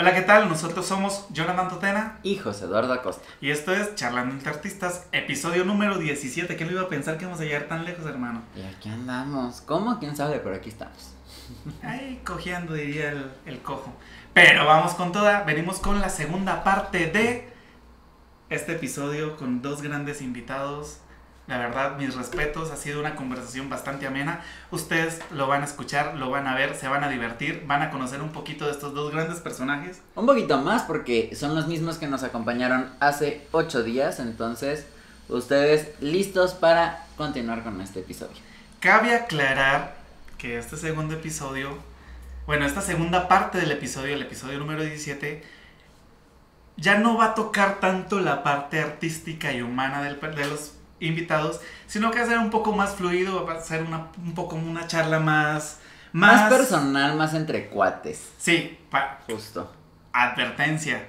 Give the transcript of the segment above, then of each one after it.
Hola, ¿qué tal? Nosotros somos Jonathan Totena y José Eduardo Acosta. Y esto es Charlando entre Artistas, episodio número 17. ¿Quién lo iba a pensar que íbamos a llegar tan lejos, hermano? Y aquí andamos. ¿Cómo? ¿Quién sabe? Pero aquí estamos. Ay, cojeando, diría el, el cojo. Pero vamos con toda. Venimos con la segunda parte de este episodio con dos grandes invitados la verdad, mis respetos, ha sido una conversación bastante amena. Ustedes lo van a escuchar, lo van a ver, se van a divertir, van a conocer un poquito de estos dos grandes personajes. Un poquito más porque son los mismos que nos acompañaron hace ocho días, entonces ustedes listos para continuar con este episodio. Cabe aclarar que este segundo episodio, bueno, esta segunda parte del episodio, el episodio número 17, ya no va a tocar tanto la parte artística y humana del, de los invitados, sino que ser un poco más fluido, va a ser una, un poco una charla más... Más, personal, más entre cuates. Sí, justo. Advertencia.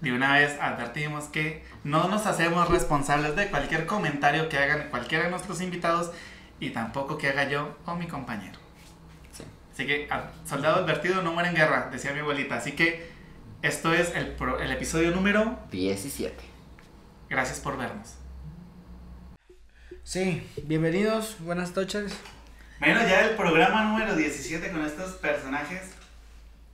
De una vez advertimos que no nos hacemos responsables de cualquier comentario que hagan cualquiera de nuestros invitados y tampoco que haga yo o mi compañero. Sí. Así que, soldado advertido no muere en guerra, decía mi abuelita. Así que, esto es el, el episodio número 17. Gracias por vernos. Sí, bienvenidos, buenas noches. Bueno, ya el programa número 17 con estos personajes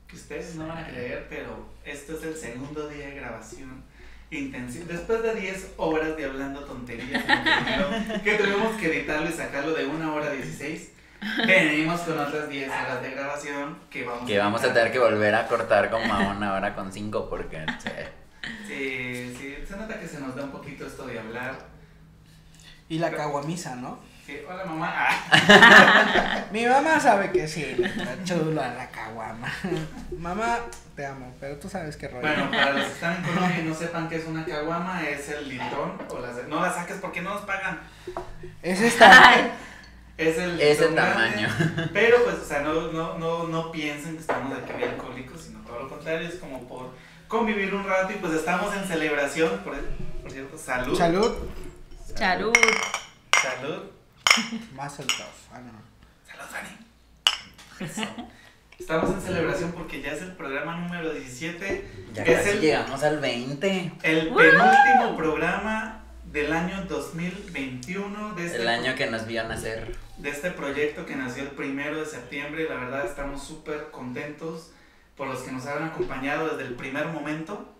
que ustedes no van a creer, pero esto es el segundo día de grabación intensivo. Después de 10 horas de hablando tonterías, que tuvimos que editarlo y sacarlo de 1 hora 16. Venimos con otras 10 horas de grabación que vamos, que vamos a tener que volver a cortar como a una hora con 5 porque... Sí, sí, se nota que se nos da un poquito esto de hablar y la caguamisa, ¿no? Sí, hola mamá. Ah. Mi mamá sabe que sí, la chula la caguama. mamá, te amo, pero tú sabes qué rollo. Bueno, para los que están en Colombia y no sepan qué es una caguama, es el litrón o las no la saques porque no nos pagan. Es esta. es el Ese tamaño. pero pues, o sea, no, no, no, no piensen que estamos de que alcohólicos, sino todo lo contrario, es como por convivir un rato y pues estamos en celebración, por, por cierto, salud. Salud. Salud. Salud. Más soltados. Ah, no. Salud, Fanny. Estamos en celebración porque ya es el programa número 17. Ya casi el, llegamos al 20. El penúltimo programa del año 2021. De este el año que nos vio nacer. De este proyecto que nació el primero de septiembre. La verdad estamos súper contentos por los que nos han acompañado desde el primer momento.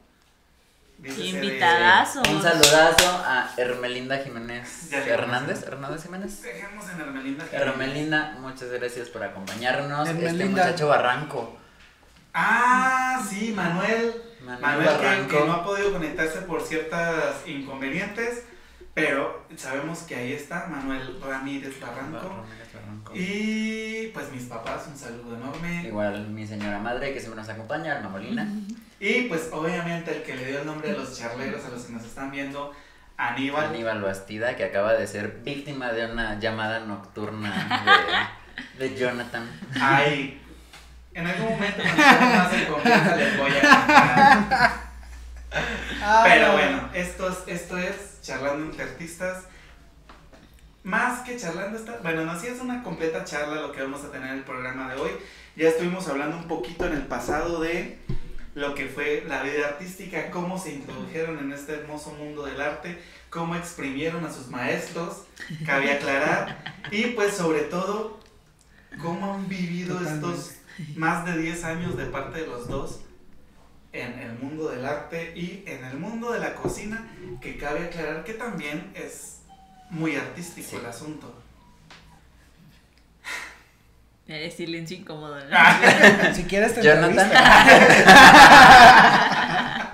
Invitadazo. Un saludazo a Hermelinda Jiménez Hernández. Hernández Jiménez. Dejemos en Hermelinda Jiménez. Hermelinda, muchas gracias por acompañarnos. Este muchacho Barranco. Ah, sí, Manuel. Manuel, Barranco. Que, no ha podido conectarse por ciertas inconvenientes. Pero sabemos que ahí está Manuel Ramírez Barranco. Y pues mis papás, un saludo enorme. Igual mi señora madre que siempre nos acompaña, Alma Molina. Y pues obviamente el que le dio el nombre a los charleros, a los que nos están viendo, Aníbal. Aníbal Bastida, que acaba de ser víctima de una llamada nocturna de, de Jonathan. Ay, en algún momento cuando más en confianza les voy a contar. Pero bueno, esto es, esto es charlando entre artistas. Más que charlando, está, bueno, no, sí es una completa charla lo que vamos a tener en el programa de hoy. Ya estuvimos hablando un poquito en el pasado de lo que fue la vida artística, cómo se introdujeron en este hermoso mundo del arte, cómo exprimieron a sus maestros, cabe aclarar, y pues sobre todo, cómo han vivido estos más de 10 años de parte de los dos en el mundo del arte y en el mundo de la cocina, que cabe aclarar que también es muy artístico el asunto. Es silencio incómodo. si quieres te Jonathan.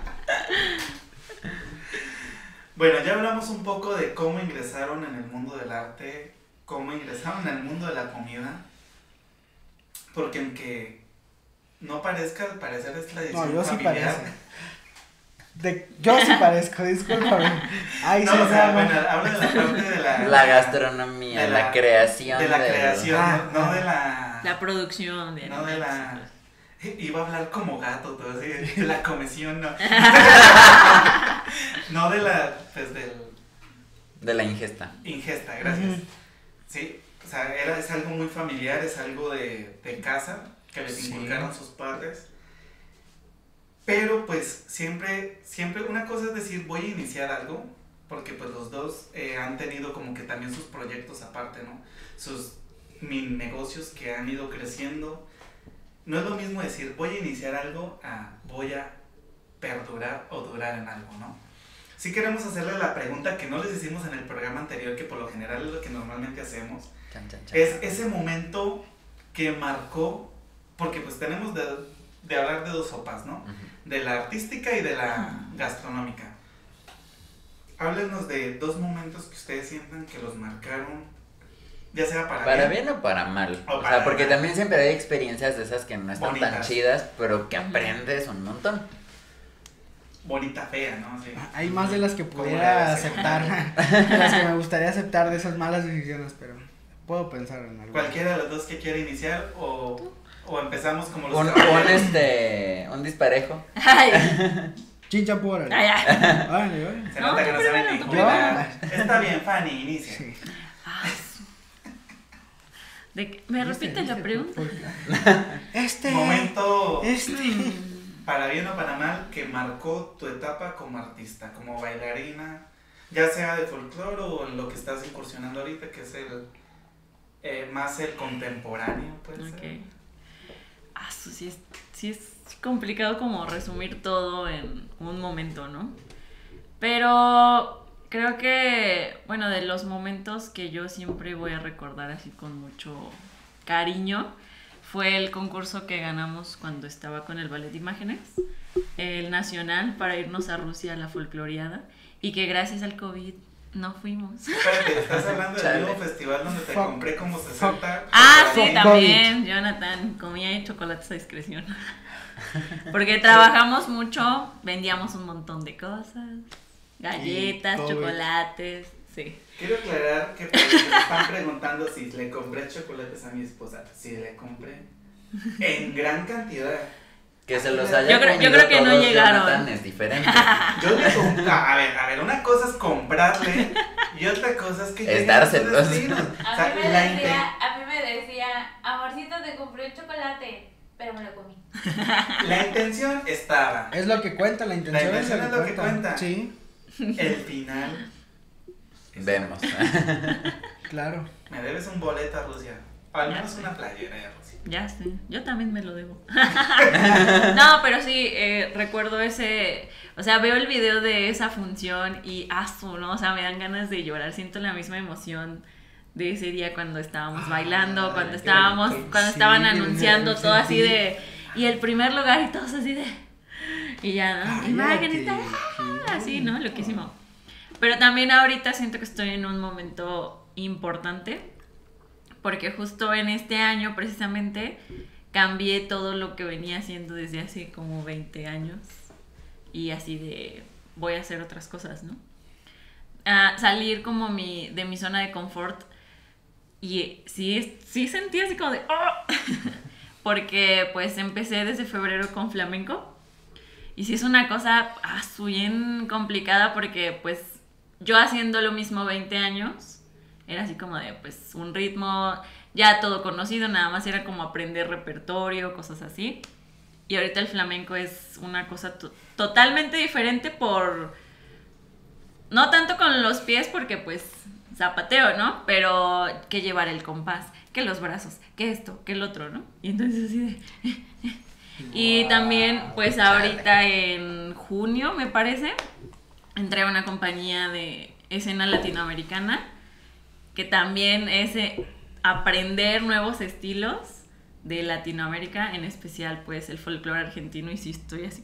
bueno, ya hablamos un poco de cómo ingresaron en el mundo del arte, cómo ingresaron en el mundo de la comida. Porque aunque no parezca, al parecer es la edición no, yo familiar. Sí de, yo sí parezco, discúlpame. Ay, no, o sea, bueno, hablo de la parte de la... La gastronomía, de la, creación. De la creación, ah, no, de la... La producción. De no de la... Iba a hablar como gato, todo así, de la comisión, no. no de la, pues del... De la ingesta. Ingesta, gracias. Sí, o sea, era, es algo muy familiar, es algo de, de casa, que les inculcaron sus padres. Pero pues siempre, siempre una cosa es decir, voy a iniciar algo, porque pues los dos eh, han tenido como que también sus proyectos aparte, ¿no? Sus mini negocios que han ido creciendo. No es lo mismo decir, voy a iniciar algo a voy a perdurar o durar en algo, ¿no? Sí queremos hacerle la pregunta que no les hicimos en el programa anterior, que por lo general es lo que normalmente hacemos. Chan, chan, chan. Es ese momento que marcó, porque pues tenemos de, de hablar de dos sopas, ¿no? Ujú. De la artística y de la gastronómica. Háblenos de dos momentos que ustedes sientan que los marcaron, ya sea para, Para bien o para mal. O O para sea, porque mal. también siempre hay experiencias de esas que no están tan chidas, pero que aprendes un montón. bonita, fea, ¿no? Sí. Hay más de las que pudiera aceptar, de las que me gustaría aceptar de esas malas decisiones, pero puedo pensar en algo. Cualquiera de los dos que quiera iniciar o, o empezamos como los Un, un, este, un disparejo. Ay, Chincha por. Se No, nota que tú no saben ni jugar. Está bien, Fanny, inicia. Sí. Ay, su- ¿De qué? ¿Me repite la pregunta? Este. Momento Este. para bien o para mal que marcó tu etapa como artista, como bailarina, ya sea de folclore o en lo que estás incursionando ahorita, que es el eh, más el contemporáneo, puede Ok. Ah, sí es, sí es complicado como resumir todo en un momento, ¿no? Pero creo que, bueno, de los momentos que yo siempre voy a recordar así con mucho cariño, fue el concurso que ganamos cuando estaba con el Ballet de Imágenes, el nacional, para irnos a Rusia a la folcloreada, y que gracias al COVID no fuimos. Espérate, estás hablando del mismo festival donde te Fuck. compré como 60. Ah, sí, también, Jonathan, comía chocolates a discreción. Porque trabajamos mucho, vendíamos un montón de cosas, galletas, Y chocolates, sí. Quiero aclarar que pues, me están preguntando si le compré chocolates a mi esposa. Si le compré en gran cantidad. Que se los haya Yo creo- yo comido creo que no todos, llegaron. Jonathan, es diferente. Yo le compré. A ver, a ver, una cosa es comprarle y otra cosa es que lleguen a sus Dárselos. destinos. O A sea, mí, me la decía, a mí me decía, amorcito, te compré un chocolate, pero me lo comí. la intención estaba. Es lo que cuenta, la intención, La intención es lo que, cuenta. cuenta. Sí, El final. Vemos. claro. Me debes un boleto a Rusia. Al menos una playera Rusia. Ya sé, yo también me lo debo. no, pero sí, eh, recuerdo ese, o sea, veo el video de esa función y asu, ¿no? O sea, me dan ganas de llorar, siento la misma emoción de ese día cuando estábamos Ah, bailando, cuando estábamos, bonito. cuando estaban anunciando todo así de, y el primer lugar y todos así de, y ya, ¿no? Cállate. Imágenes, ah, así, ¿no? Loquísimo. Pero también ahorita siento que estoy en un momento importante porque justo en este año precisamente cambié todo lo que venía haciendo desde hace como 20 años y así de voy a hacer otras cosas, ¿no? Ah, salir como mi, de mi zona de confort y sí, sí sentí así como de "Oh", porque pues empecé desde febrero con flamenco y sí es una cosa ah, bien complicada porque pues yo haciendo lo mismo 20 años era así como de pues un ritmo ya todo conocido, nada más era como aprender repertorio, cosas así. Y ahorita el flamenco es una cosa to- totalmente diferente por... No tanto con los pies porque pues zapateo, ¿no? Pero que llevar el compás, que los brazos, que esto, que el otro, ¿no? Y entonces así de... Y también, pues ahorita en junio, me parece, entré a una compañía de escena latinoamericana, que también es eh, aprender nuevos estilos de Latinoamérica, en especial pues el folclore argentino, y sí estoy así.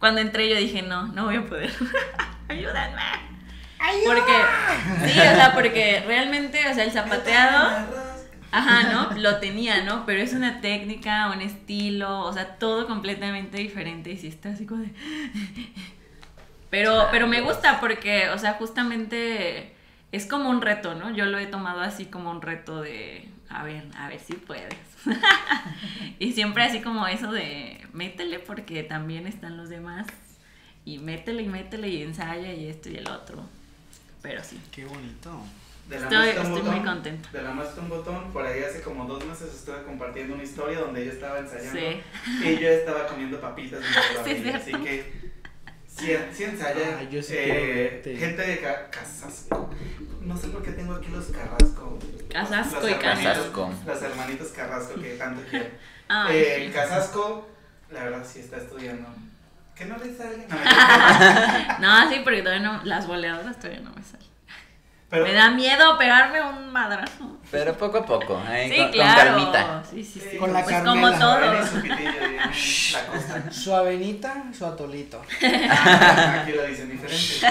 Cuando entré yo dije, no, no voy a poder. Ayúdenme. Porque, sí, o sea, porque realmente, o sea, el zapateado... Ajá, ¿no? Lo tenía, ¿no? Pero es una técnica, un estilo, o sea, todo completamente diferente y sí está así como de... Pero, pero me gusta porque, o sea, justamente es como un reto, ¿no? Yo lo he tomado así como un reto de, a ver, a ver si puedes. y siempre así como eso de, métele porque también están los demás. Y métele y métele y ensaya y esto y el otro. Pero sí. Qué bonito. de la Estoy, muy contenta. de la música un botón, por ahí hace como dos meses estuve compartiendo una historia donde ella estaba ensayando Sí. y yo estaba comiendo papitas en Sí, así que sí, sí ensaya Ah, yo sí eh, quiero gente de Ca- Casasco, no sé por qué tengo aquí los Carrasco. Casasco Los y Casasco. Los hermanitos Carrasco que tanto quiero. Eh, sí. el Casasco, la verdad sí está estudiando. Que no le salga. No. No, sí, porque todavía no, las boleadoras todavía no me salen. Pero Me da miedo pegarme un madrazo. Pero poco a poco, Sí, con, con claro. calmita. Sí, sí, sí. Con la pues Carmela. como todo. Su avenita, su atolito. Ah, Aquí lo dicen diferente.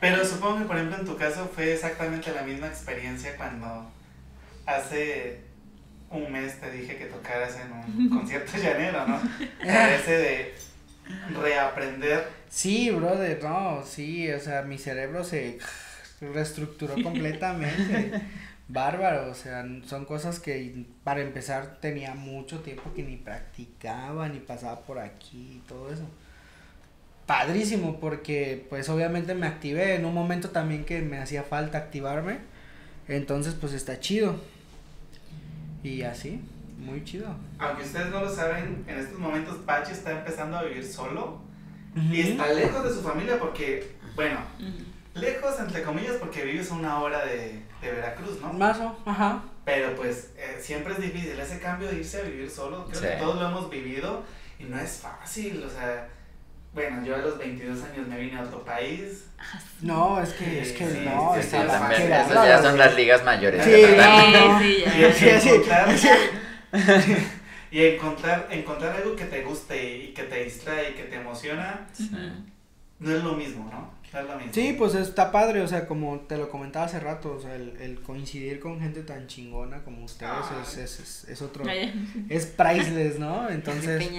Pero supongo que, por ejemplo, en tu caso fue exactamente la misma experiencia cuando hace un mes te dije que tocaras en un concierto llanero, ¿no? Parece de reaprender. Sí, brother, no, sí, o sea, mi cerebro se reestructuró completamente. Bárbaro, o sea, son cosas que para empezar tenía mucho tiempo que ni practicaba, ni pasaba por aquí y todo eso. Padrísimo, porque pues obviamente me activé en un momento también que me hacía falta activarme. Entonces, pues está chido. Y así, muy chido. Aunque ustedes no lo saben, en estos momentos Pachi está empezando a vivir solo y Ujú. está lejos de su familia porque, bueno, Ujú. Lejos entre comillas porque vives a una hora de, de Veracruz, ¿no? Mazo, ajá. Pero pues eh, siempre es difícil ese cambio de irse a vivir solo. Creo Sí. que todos lo hemos vivido y no es fácil. O sea, bueno, yo a los 22 años me vine a otro país. No, es que, es que Sí, no, sí, Sí, sí, está también, esas ya son las ligas mayores. Sí. Sí, no, sí, ya. Y, Sí, sí. encontrar, Sí. y encontrar, encontrar algo que te guste y que te distrae y que te emociona, no es lo mismo, ¿no? Sí, pues está padre, o sea, como te lo comentaba hace rato, o sea, el, el coincidir con gente tan chingona como ustedes es, es, es, es otro, es priceless, ¿no? Entonces,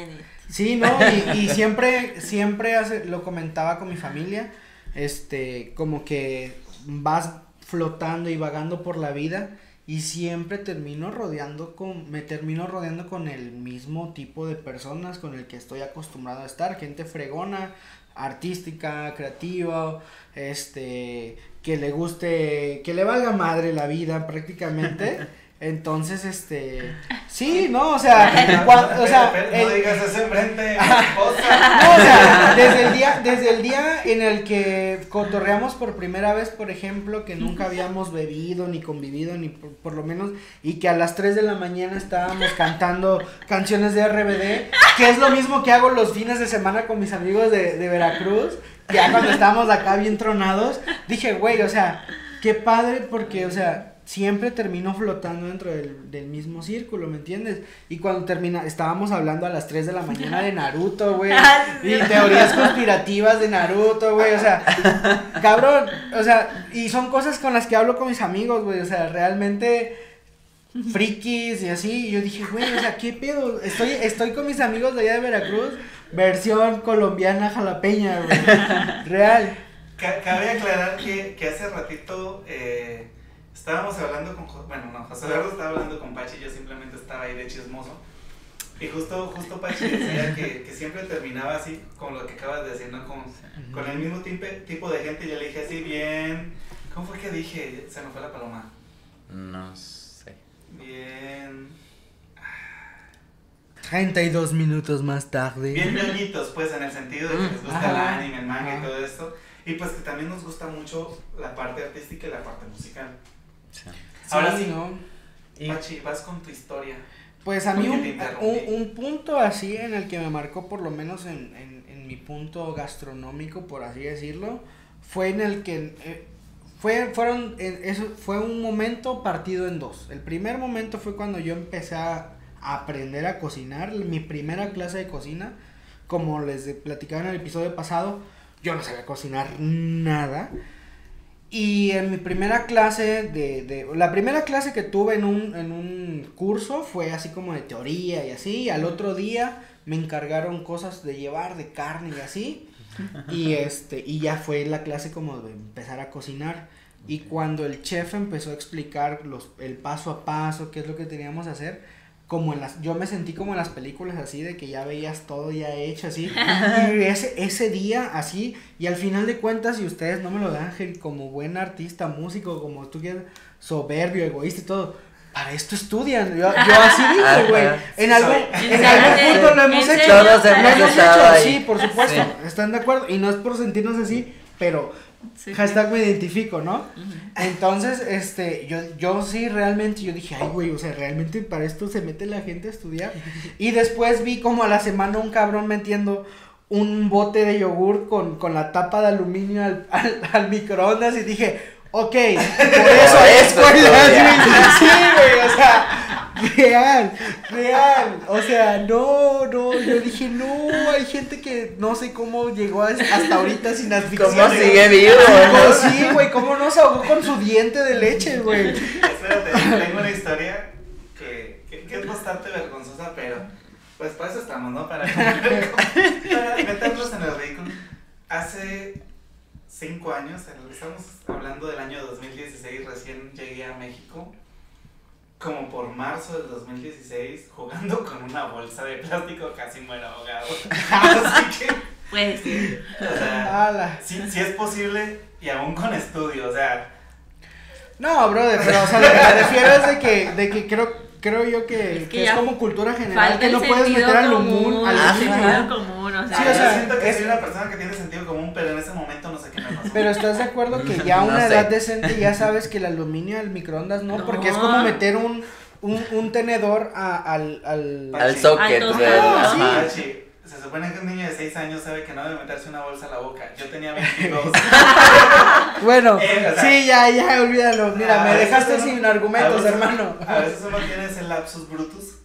sí, ¿no? Y, y siempre, siempre hace, lo comentaba con mi familia, este, como que vas flotando y vagando por la vida y siempre termino rodeando con, me termino rodeando con el mismo tipo de personas con el que estoy acostumbrado a estar, gente fregona, artística, creativa, este, que le guste, que le valga madre la vida prácticamente. Entonces, este, sí, no, o sea, cua- o sea, no digas eso enfrente de mi esposa. no, o sea, desde el día, desde el día en el que cotorreamos por primera vez, por ejemplo, que nunca habíamos bebido ni convivido ni por, por lo menos y que a las 3 de la mañana estábamos cantando canciones de RBD, que es lo mismo que hago los fines de semana con mis amigos de, de Veracruz, que ya cuando estábamos acá bien tronados, dije, güey, o sea, qué padre porque, o sea, siempre termino flotando dentro del, del mismo círculo, ¿me entiendes? Y cuando termina, estábamos hablando a las 3 de la mañana de Naruto, güey. Ah. Y teorías conspirativas de Naruto, güey, o sea, cabrón, o sea, y son cosas con las que hablo con mis amigos, güey, o sea, realmente frikis y así, y yo dije, güey, o sea, ¿qué pedo? Estoy, estoy con mis amigos de allá de Veracruz, versión colombiana jalapeña, güey, real. Ca- Cabe aclarar que, que hace ratito eh, estábamos hablando con, bueno, no, José Eduardo estaba hablando con Pachi, yo simplemente estaba ahí de chismoso. Y justo, justo Pachi decía que, que siempre terminaba así, con lo que acabas de decir, ¿no? Con, con el mismo tipe- tipo de gente, y yo le dije así bien, ¿cómo fue que dije? Se me fue la paloma. No sé. Bien, 32 minutos más tarde. bien ñoñitos, pues, en el sentido de que les gusta el anime, el manga y todo esto. Y pues que también nos gusta mucho la parte artística y la parte musical. Sí. Ahora sí, ¿no? Y- Pachi, vas con tu historia. Pues a mí ¿Por qué un, un, un punto así en el que me marcó por lo menos en, en, en mi punto gastronómico, por así decirlo, fue en el que eh, fue, fueron, en- eso fue un momento partido en dos. El primer momento fue cuando yo empecé a aprender a cocinar, mi primera clase de cocina, como les de- platicaba en el episodio pasado, yo no sabía cocinar nada. Y en mi primera clase de, de la primera clase que tuve en un, en un curso fue así como de teoría y así, y al otro día me encargaron cosas de llevar de carne y así. Y este, y ya fue la clase como de empezar a cocinar. Y cuando el chef empezó a explicar los, el paso a paso, qué es lo que teníamos que hacer, como en las, yo me sentí como en las películas así, de que ya veías todo ya hecho así, y ese, ese día así, y al final de cuentas, si ustedes no me lo dan, como buen artista, músico, como tú quieras, soberbio, egoísta y todo, para esto estudian, yo, yo así dije, güey, en algún, en algún ¿En punto lo hemos hecho, Todos lo hemos hecho, ahí. sí, por supuesto, Sí. están de acuerdo, y no es por sentirnos así, pero Sí, hashtag me identifico, ¿no? Entonces, este, yo, yo sí realmente, yo dije, ay, güey, o sea, realmente para esto se mete la gente a estudiar. Y después vi como a la semana un cabrón metiendo un bote de yogur con, con la tapa de aluminio al, al, al microondas y dije, ok, por eso Por es estudia. sí, güey, o sea, real, real, o sea, no, no, yo dije, no, hay gente que no sé cómo llegó a- hasta ahorita sin asfixia. ¿Cómo sigue vivo? No? sí, güey, cómo no se ahogó con su diente de leche, güey. Espérate, tengo una historia que, que, que es bastante vergonzosa, pero pues para eso estamos, ¿no? Para, para meternos en el vehículo. Hace cinco años, estamos hablando del año 2016, recién llegué a México. Como por marzo del 2016, jugando con una bolsa de plástico, casi muero ahogado. Así que, Pues sí. o sea, sí, sí es posible y aún con estudio, o sea, No, brother, pero o sea, lo que me refiero es de que, de que creo, creo yo que, Es que que es ya como cultura general, que no puedes meter al común, común, al común, o sea, Sí, o yo sea, siento que es- soy una persona que tiene sentido común, pero en ese momento no sé qué me pasó. Pero estás de acuerdo que ya a No una sé. edad decente ya sabes que el aluminio al microondas no, No. porque es como meter un, un, un tenedor a, al, al... Al socket, Al sí. se supone que un niño de 6 años sabe que no debe meterse una bolsa a la boca. Yo tenía 22. Bueno, Eh, o sea- sí, ya, ya, olvídalo. Mira, A me dejaste uno- sin a argumentos, veces- hermano. A veces uno tiene ese lapsus brutus.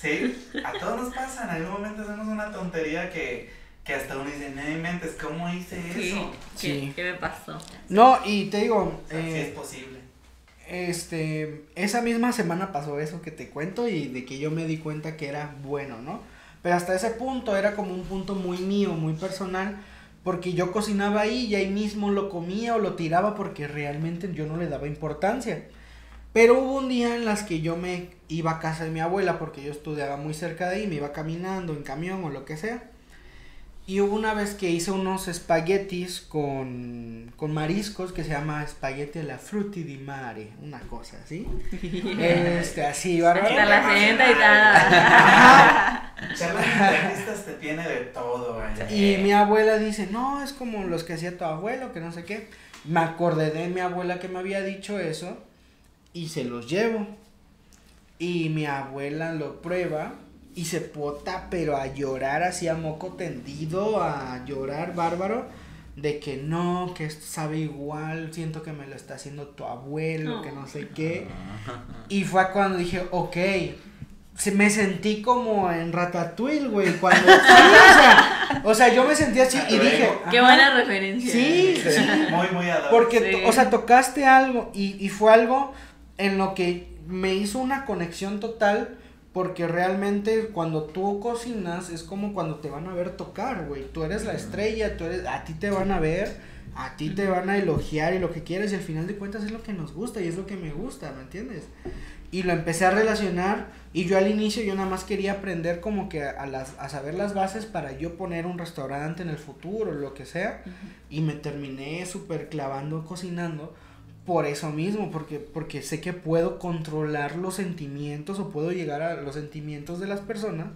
Sí, a todos nos pasa. En algún momento hacemos una tontería que, que hasta uno dice, no mentes, ¿cómo hice ¿qué, eso? qué, Sí. qué me pasó? No, y te digo, O sea, sí eh, es posible. Este, esa misma semana pasó eso que te cuento y de que yo me di cuenta que era bueno, ¿no? Pero hasta ese punto era como un punto muy mío, muy personal, porque yo cocinaba ahí y ahí mismo lo comía o lo tiraba porque realmente yo no le daba importancia. Pero hubo un día en las que yo me iba a casa de mi abuela porque yo estudiaba muy cerca de ahí, me iba caminando en camión o lo que sea. Y hubo una vez que hice unos espaguetis con, con mariscos que se llama espagueti alla frutti di mare, una cosa así. Este, así, bárbaro. Hasta la y tal. Charlas internistas te tiene de todo, vaya. Y mi abuela dice, no, es como los que hacía tu abuelo, que no sé qué. Me acordé de mi abuela que me había dicho eso y se los llevo. Y mi abuela lo prueba y se pota, pero a llorar así a moco tendido, a llorar bárbaro, de que no, que esto sabe igual, siento que me lo está haciendo tu abuelo, que no sé qué. Y fue cuando dije, ok, se, me sentí como en Ratatouille, güey, cuando... sí, o, sea, o sea, yo me sentí así y dije... Qué buena referencia. Sí, sí, Muy, muy ad hoc. porque, Sí. o sea, tocaste algo y, y fue algo en lo que me hizo una conexión total. Porque realmente cuando tú cocinas es como cuando te van a ver tocar, güey. Tú eres la estrella, tú eres, a ti te van a ver, a ti te van a elogiar y lo que quieres y al final de cuentas es lo que nos gusta y es lo que me gusta, ¿me entiendes? Y lo empecé a relacionar y yo al inicio yo nada más quería aprender como que a, las, a saber las bases para yo poner un restaurante en el futuro, lo que sea. Y me terminé súper clavando cocinando por eso mismo, porque, porque sé que puedo controlar los sentimientos o puedo llegar a los sentimientos de las personas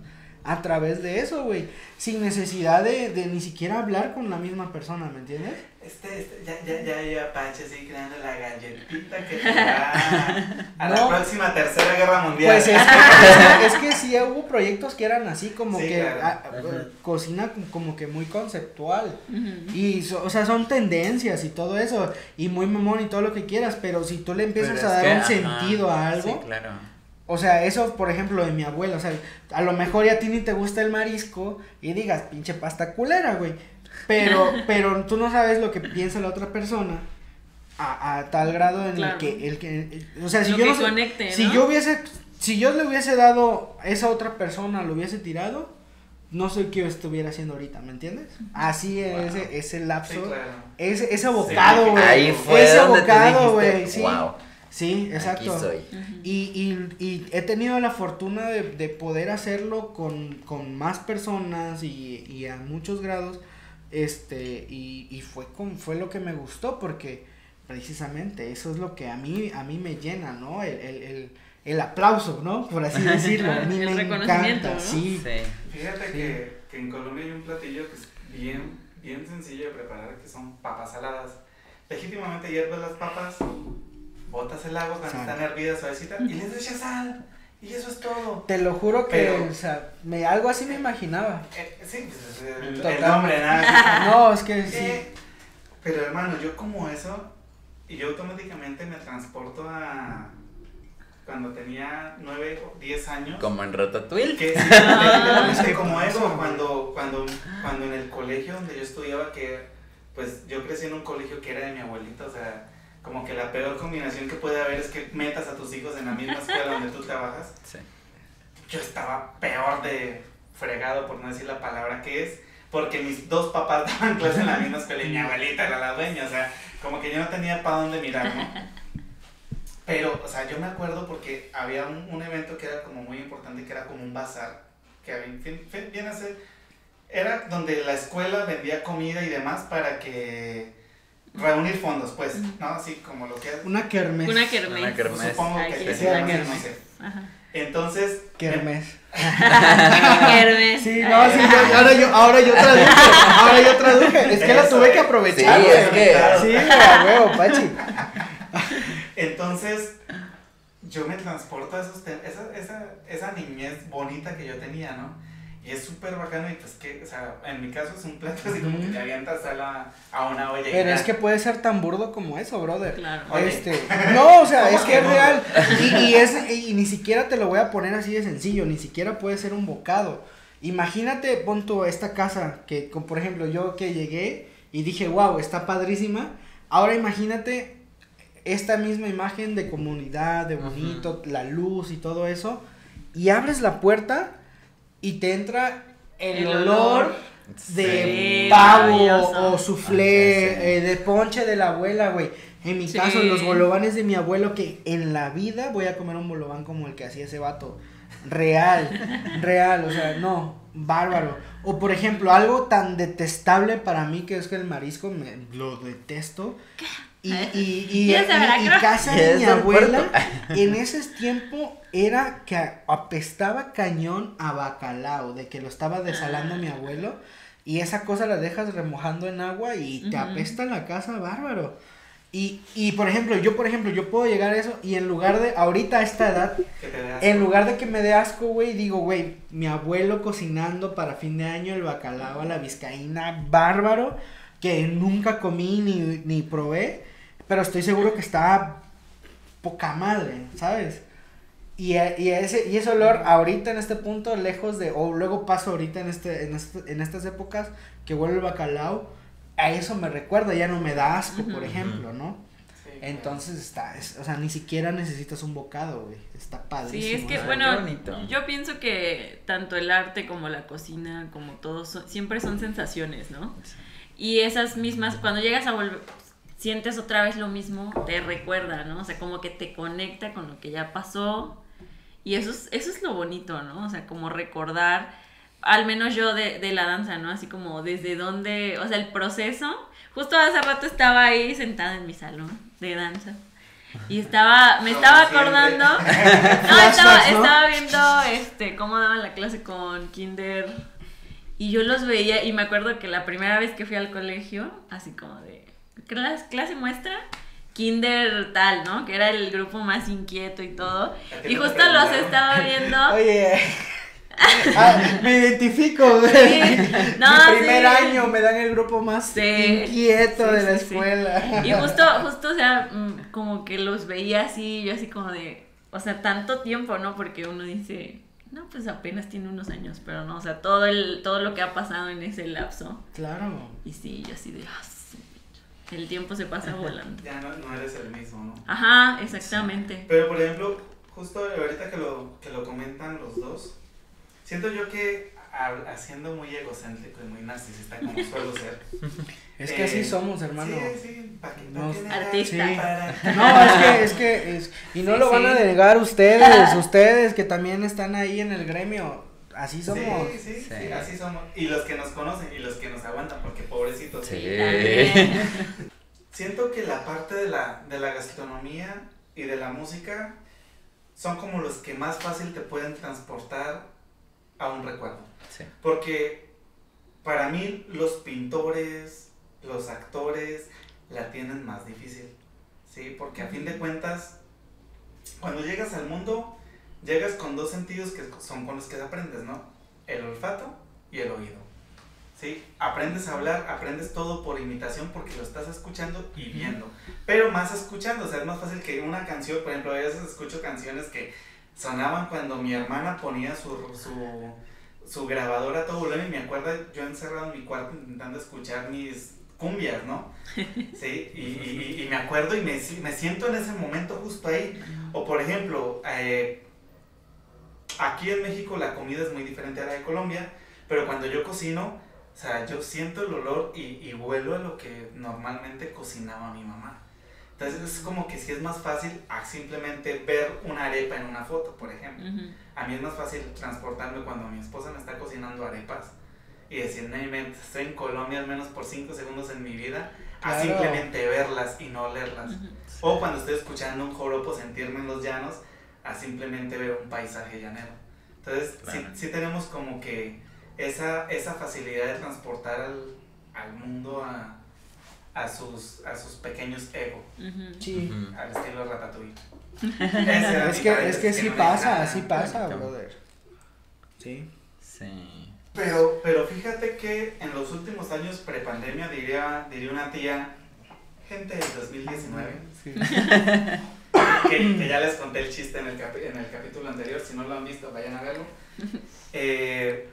a través de eso, güey. Sin necesidad de, de ni siquiera hablar con la misma persona, ¿me entiendes? Este, este, ya, ya, ya, ya, Pache, así creando la galletita que te va a la No. próxima tercera guerra mundial. Pues es que, es que sí hubo proyectos que eran así como Sí, que claro. ah, ah, cocina como que muy conceptual. Ujú. Y, so- o sea, son tendencias y todo eso, y muy mamón y todo lo que quieras, pero si tú le empiezas Pero a es dar que, un ajá, sentido a algo, Sí, claro. O sea, eso, por ejemplo, de mi abuela, o sea, a lo mejor ya a ti ni te gusta el marisco y digas, pinche pasta culera, güey, pero, pero tú no sabes lo que piensa la otra persona a, a tal grado en Claro. el que, el que, o sea, si Lo yo que no sé- conecte, si ¿no? yo hubiese, si yo le hubiese dado a esa otra persona, lo hubiese tirado, no sé qué estuviera haciendo ahorita, ¿me entiendes? Así es Wow. ese, ese lapso, Sí, claro. ese, ese bocado, Sí, güey. Ahí fue ese donde bocado, güey, sí. wow. Sí, exacto. Aquí soy. Y, y, y he tenido la fortuna de, de poder hacerlo con, con más personas y, y a muchos grados. Este, y, y fue con, fue lo que me gustó porque precisamente eso es lo que a mí, a mí me llena, ¿no? El, el, el, el aplauso, ¿no? Por así decirlo. A mí El me reconocimiento, encanta, ¿no? sí. Fíjate Sí. que, que en Colombia hay un platillo que es bien, bien sencillo de preparar, que son papas saladas. Legítimamente hierves las papas, botas el agua cuando están hervidas suavecita y les echas sal. Y eso es todo. Te lo juro que, Pero- o sea, me, algo así me imaginaba. Eh, sí, pues, eh, el, Total. nombre, nada. No, es que sí. Eh, pero hermano, yo como eso, y yo automáticamente me transporto a cuando tenía 9 o 10 años. Como en Ratatouille. Que sí, es que como eso, cuando, cuando, cuando en el colegio donde yo estudiaba, que pues yo crecí en un colegio que era de mi abuelita, o sea, como que la peor combinación que puede haber es que metas a tus hijos en la misma escuela donde tú trabajas. Sí. Yo estaba peor de fregado, por no decir la palabra que es, porque mis dos papás daban clase en la misma escuela y mi abuelita era la dueña, o sea, como que yo no tenía para dónde mirar, ¿no? Pero, o sea, yo me acuerdo porque había un, un evento que era como muy importante, que era como un bazar, que había, fin- fin- viene a ser, era donde la escuela vendía comida y demás para que reunir fondos, pues, ¿no? Así como lo que es. Una kermes. Una kermés. Una kermés. Supongo que es se una así, no kermés. sé. Ajá. Entonces, Kermes. Kermés. Sí, no, sí, yo- ahora yo, ahora yo traduje, ahora yo traduje. Es que la tuve que aprovechar. Sí, güey. es que- Claro. Sí, a huevo, Pachi. Entonces, yo me transporto a esos esa, esa, esa niñez bonita que yo tenía, ¿no? Y es súper bacano y pues que, o sea, en mi caso es un plato así como que te avientas a, la, a una olla. Pero es que puede ser tan burdo como eso, brother. Claro. Oye. Este, no, o sea, ¿Cómo es que es real. Y, y es, y ni siquiera te lo voy a poner así de sencillo, ni siquiera puede ser un bocado. Imagínate, pon tú esta casa, que con, por ejemplo, yo que llegué y dije, wow, está padrísima. Ahora imagínate esta misma imagen de comunidad, de bonito, la luz y todo eso. Y abres la puerta y te entra el, El olor olor. de Sí, pavo maravilloso. o soufflé, Ah, sí, eh, de ponche de la abuela, güey. En mi Sí. caso, los bolovanes de mi abuelo, que en la vida voy a comer un bolobán como el que hacía ese vato. Real, real, o sea, no, bárbaro. O por ejemplo, algo tan detestable para mí que es que el marisco, me, lo detesto. y, y, ¿Eres de y- casa de mi abuela, en ese tiempo era que apestaba cañón a bacalao, de que lo estaba desalando mi abuelo. Y esa cosa la dejas remojando en agua y te apesta la casa, bárbaro. Y, y por ejemplo, yo por ejemplo, yo puedo llegar a eso y en lugar de, ahorita a esta edad, en lugar de que me dé asco, güey, digo, güey, mi abuelo cocinando para fin de año el bacalao a la vizcaína, bárbaro, que nunca comí ni, ni probé, pero estoy seguro que está poca madre, ¿sabes? Y, a- y, a ese, y ese olor ahorita en este punto, lejos de, o luego paso ahorita en, este, en, este- en estas épocas que huele el bacalao, a eso me recuerda, ya no me da asco, por ejemplo, ¿no? Sí. Entonces está, es- o sea, ni siquiera necesitas un bocado, güey. Está padrísimo. Sí, es que, bueno, yo pienso que tanto el arte como la cocina, como todo, son- siempre son sensaciones, ¿no? Y esas mismas, cuando llegas a volver, sientes otra vez lo mismo, te recuerda, ¿no? O sea, como que te conecta con lo que ya pasó. Y eso es, eso es lo bonito, ¿no? O sea, como recordar, al menos yo de, de la danza, ¿no? Así como desde dónde, o sea, el proceso. Justo hace rato estaba ahí sentada en mi salón de danza. Y estaba, me estaba acordando. No, estaba, estaba viendo este cómo daban la clase con Kinder. Y yo los veía y me acuerdo que la primera vez que fui al colegio, así como de clase, clase muestra, Kinder tal, ¿no? Que era el grupo más inquieto y todo. ¿A ti Y justo los estaba viendo. Oye. ah, me identifico. Sí. No, Mi primer sí. año me dan el grupo más Sí. inquieto Sí, de la escuela. Y justo, justo, o sea, mm, como que los veía así, yo así como de, o sea, tanto tiempo, ¿no? Porque uno dice, no, pues apenas tiene unos años, pero no, o sea, todo el, todo lo que ha pasado en ese lapso. Claro. Y sí, yo así de, ah. El tiempo se pasa volando. Ya no, no eres el mismo, ¿no? Ajá, exactamente. Pero por ejemplo, justo ahorita que lo, que lo comentan los dos, siento yo que haciendo muy egocéntrico y muy narcisista como suelo ser. Es que Eh, así somos, hermano. Sí, sí. Artista. Sí. Para- No, es que, es que, es, y no Sí, lo van a negar ustedes, ustedes que también están ahí en el gremio, así somos. Sí, sí, sí, Sí. así somos. Y los que nos conocen y los que nos aguantan, porque pobrecitos. Sí. Siento que la parte de la, de la gastronomía y de la música son como los que más fácil te pueden transportar a un recuerdo. Sí. Porque para mí los pintores, los actores, la tienen más difícil. ¿Sí? Porque a fin de cuentas, cuando llegas al mundo, llegas con dos sentidos que son con los que aprendes, ¿no? El olfato y el oído. ¿Sí? Aprendes a hablar, aprendes todo por imitación porque lo estás escuchando y viendo. Pero más escuchando, o sea, es más fácil que una canción, por ejemplo, a veces escucho canciones que sonaban cuando mi hermana ponía su, su, su grabadora a todo volumen y me acuerdo yo encerrado en mi cuarto intentando escuchar mis cumbias, ¿no? Sí, y, y- me acuerdo y me, me siento en ese momento justo ahí. O por ejemplo, eh, aquí en México la comida es muy diferente a la de Colombia, pero cuando yo cocino, o sea, yo siento el olor y, y huelo a lo que normalmente cocinaba mi mamá. Entonces es como que si es más fácil a simplemente ver una arepa en una foto, por ejemplo. A mí es más fácil transportarme cuando mi esposa me está cocinando arepas y decir, no estoy en Colombia al menos por 5 segundos en mi vida, a simplemente verlas y no olerlas. Ujú. O cuando estoy escuchando un joropo, sentirme en los llanos, a simplemente ver un paisaje llanero. Entonces, sí, Claro. sí tenemos como que esa, esa facilidad de transportar al, al mundo a, a, sus, a sus pequeños egos, Ujú. Sí. Al estilo Ratatouille. Es que, es que sí pasa, así pasa, brother. Sí. Sí. Pero, pero fíjate que en los últimos años prepandemia, diría, diría una tía, gente del 2019, Sí. que, que ya les conté el chiste en el, en el capítulo anterior, si no lo han visto, vayan a verlo. Eh,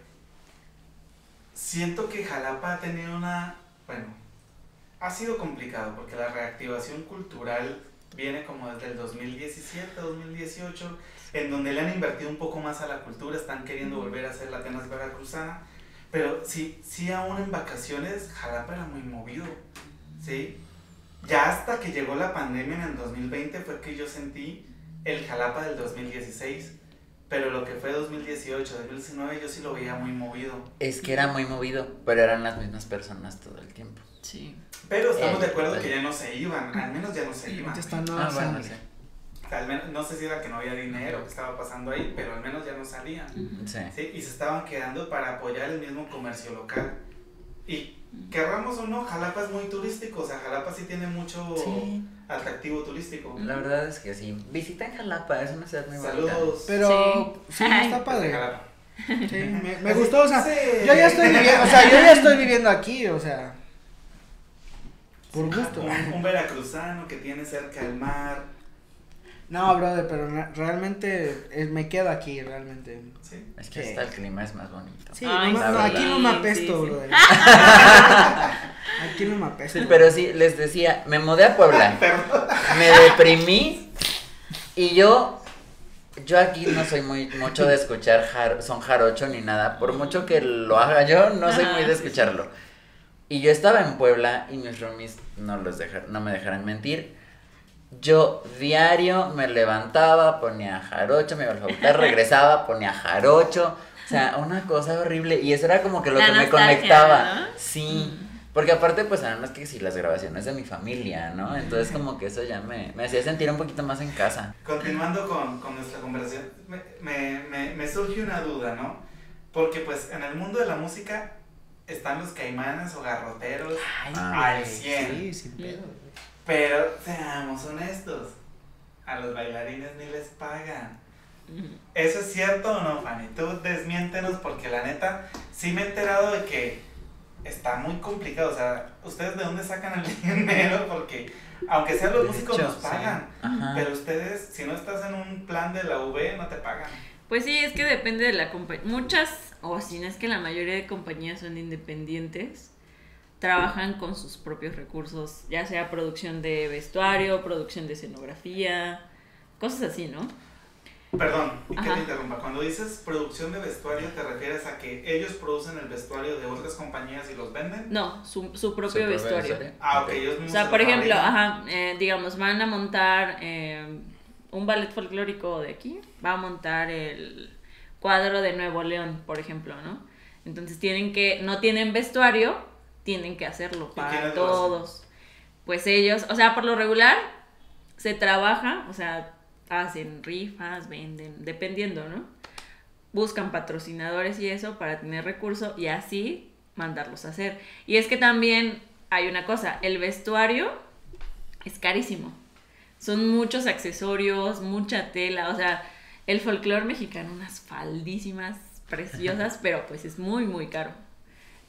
siento que Jalapa ha tenido una, bueno, ha sido complicado porque la reactivación cultural viene como desde el 2017, 2018, en donde le han invertido un poco más a la cultura, están queriendo volver a hacer la Atenas Veracruzana, pero sí, sí aún en vacaciones Jalapa era muy movido, ¿sí? Ya hasta que llegó la pandemia en el 2020 fue que yo sentí el Jalapa del 2016, pero lo que fue 2018, 2019 yo sí lo veía muy movido. Es que era muy movido, pero eran las mismas personas todo el tiempo. Sí. Pero estamos Eh, de acuerdo vale. que ya no se iban, al menos ya no se iban. Ahorita está Ah, bueno, sí. Al menos, no sé si era que no había dinero, que estaba pasando ahí, pero al menos ya no salían. Sí. ¿sí? Y se estaban quedando para apoyar el mismo comercio local. Y querramos o no, Jalapa es muy turístico, o sea, Jalapa sí tiene mucho Sí. atractivo turístico. La verdad es que sí. Visiten Jalapa, es una ciudad muy bonita. Saludos. Pero sí, Sí. está padre. Jalapa. Sí, me, gustó, o sea, sí. yo ya estoy viviendo, o sea, yo ya estoy viviendo aquí, o sea, por gusto. Un, un veracruzano que tiene cerca el mar. No, brother, pero realmente me quedo aquí, realmente. ¿sí? Es que Sí. hasta el clima es más bonito. Sí, Ay, no, me- sí, no, aquí no me apesto, sí. brother. aquí no me apesto. Sí, pero sí, les decía, me mudé a Puebla, me deprimí y yo, yo aquí no soy muy mucho de escuchar jar- son jarocho ni nada, por mucho que lo haga yo, no soy muy de escucharlo. Y yo estaba en Puebla y mis roomies no los dejar, no me dejarán mentir. Yo diario me levantaba, ponía jarocho, me iba al facultad, regresaba, ponía jarocho. O sea, una cosa horrible. Y eso era como que lo La que me conectaba. ¿no? Sí. Porque aparte, pues además que si las grabaciones de mi familia, ¿no? Entonces como que eso ya me, me hacía sentir un poquito más en casa. Continuando con, con nuestra conversación, me, me, me, me surge una duda, ¿no? Porque pues en el mundo de la música están los caimanes o garroteros Ah, al 100. Sí, sin pedo. Pero seamos honestos, a los bailarines ni les pagan. ¿Eso es cierto o no, Fanny? Tú desmiéntenos porque la neta sí me he enterado de que está muy complicado. O sea, ¿ustedes de dónde sacan el dinero? Porque aunque sean los De músicos hecho, nos pagan. Pero ustedes, si no estás en un plan de la V, no te pagan. Pues sí, es que depende de la compañía. Muchas, o si no es que la mayoría de compañías son independientes, trabajan con sus propios recursos, ya sea producción de vestuario, producción de escenografía, cosas así, ¿no? Perdón, y que Ajá. te interrumpa. Cuando dices producción de vestuario, ¿te refieres a que ellos producen el vestuario de otras compañías y los venden? No, su, su propio Su propio vestuario. Ah, ok, ellos O mismos sea, se por lo ejemplo, ajá, eh, digamos, van a montar eh, un ballet folclórico de aquí, va a montar el cuadro de Nuevo León, por ejemplo, ¿no? Entonces tienen que, no tienen vestuario, tienen que hacerlo ¿Y para todos. Pues ellos, o sea, por lo regular se trabaja, o sea, hacen rifas, venden, dependiendo, ¿no? Buscan patrocinadores y eso para tener recursos y así mandarlos a hacer. Y es que también hay una cosa, el vestuario es carísimo. Son muchos accesorios, mucha tela, o sea, el folclore mexicano, unas faldísimas preciosas, pero pues es muy, muy caro.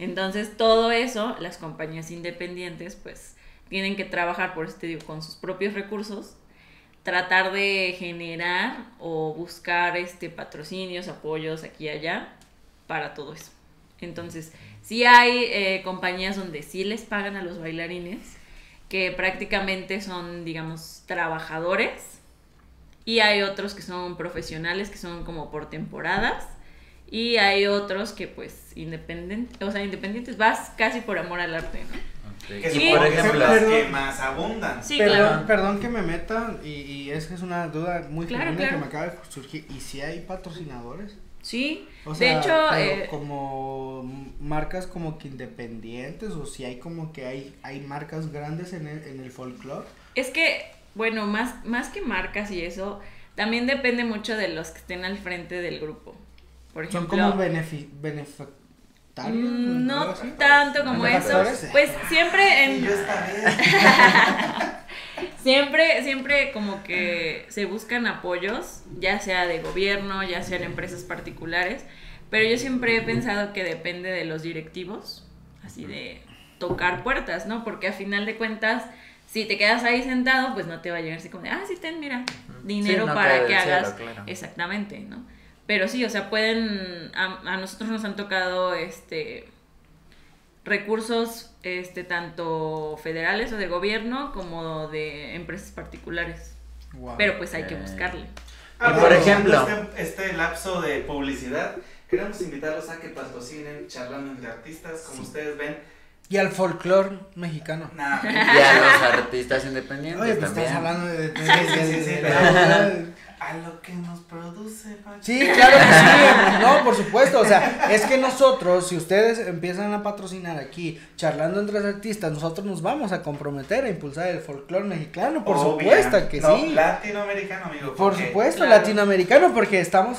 Entonces, todo eso, las compañías independientes, pues, tienen que trabajar, por eso con sus propios recursos, tratar de generar o buscar este patrocinios, apoyos aquí y allá para todo eso. Entonces, sí hay eh, compañías donde sí les pagan a los bailarines, que prácticamente son, digamos, trabajadores, y hay otros que son profesionales, que son como por temporadas, y hay otros que pues independientes, o sea, independientes, vas casi por amor al arte, ¿no? Ok. Que Sí. Y por ejemplo, las que más abundan. Sí, perdón, claro. perdón que me meta, y, y es que es una duda muy Claro, genuina claro. que me acaba de surgir. ¿Y si hay patrocinadores? Sí, O de sea, hecho, pero eh, como marcas como que independientes, o si hay como que hay, hay marcas grandes en el, en el folclore. es que, bueno, más, más que marcas y eso, también depende mucho de los que estén al frente del grupo. Por Son ejemplo, como benefi benefactarios. mm, no tanto como eso. Pues siempre Y en, yo. Siempre, siempre como que se buscan apoyos, ya sea de gobierno, ya sean empresas particulares, pero yo siempre he pensado que depende de los directivos, así de tocar puertas, ¿no? Porque a final de cuentas, si te quedas ahí sentado, pues no te va a llegar así como de, ah, sí, ten, mira, dinero Sí, no para que hagas. claro. Exactamente, ¿no? Pero sí, o sea, pueden, a, a nosotros nos han tocado, este, recursos este tanto federales o de gobierno como de empresas particulares. Pero pues hay que buscarle. Ah, Y por ejemplo- Este, este lapso de publicidad, queremos invitarlos a que patrocinen charlando entre artistas. Como ustedes ven, Y al folclore mexicano. Y a los artistas independientes Oye, pues también. estás hablando de... de- de- Sí, sí, de- A lo que nos produce. Sí, claro que sí. No, por supuesto. O sea, es que nosotros, si ustedes empiezan a patrocinar aquí, charlando entre artistas, nosotros nos vamos a comprometer a impulsar el folclore mexicano. Por Obvia. supuesto que No, sí. Latinoamericano, amigo. Por porque- supuesto, Claro. latinoamericano, porque estamos,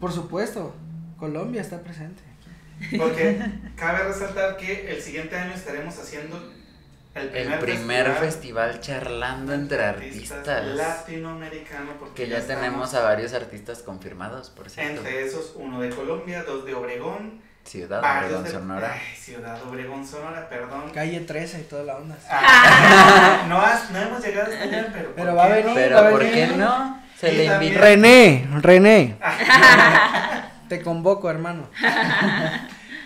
por supuesto, Colombia está presente. Porque cabe resaltar que el siguiente año estaremos haciendo el primer, El primer festival charlando entre artistas. latinoamericano. Porque Que ya tenemos a varios artistas confirmados, por cierto. Entre esos, uno de Colombia, dos de Obregón, Ciudad Obregón, de Sonora. Ay, Ciudad Obregón, Sonora, perdón. Calle 13 y toda la onda. Ah, no, has- no hemos llegado hasta allá, pero. Pero ¿por va a venir. Pero ¿por venir. qué no? Se Y le también- invita. René, René. Te convoco, hermano.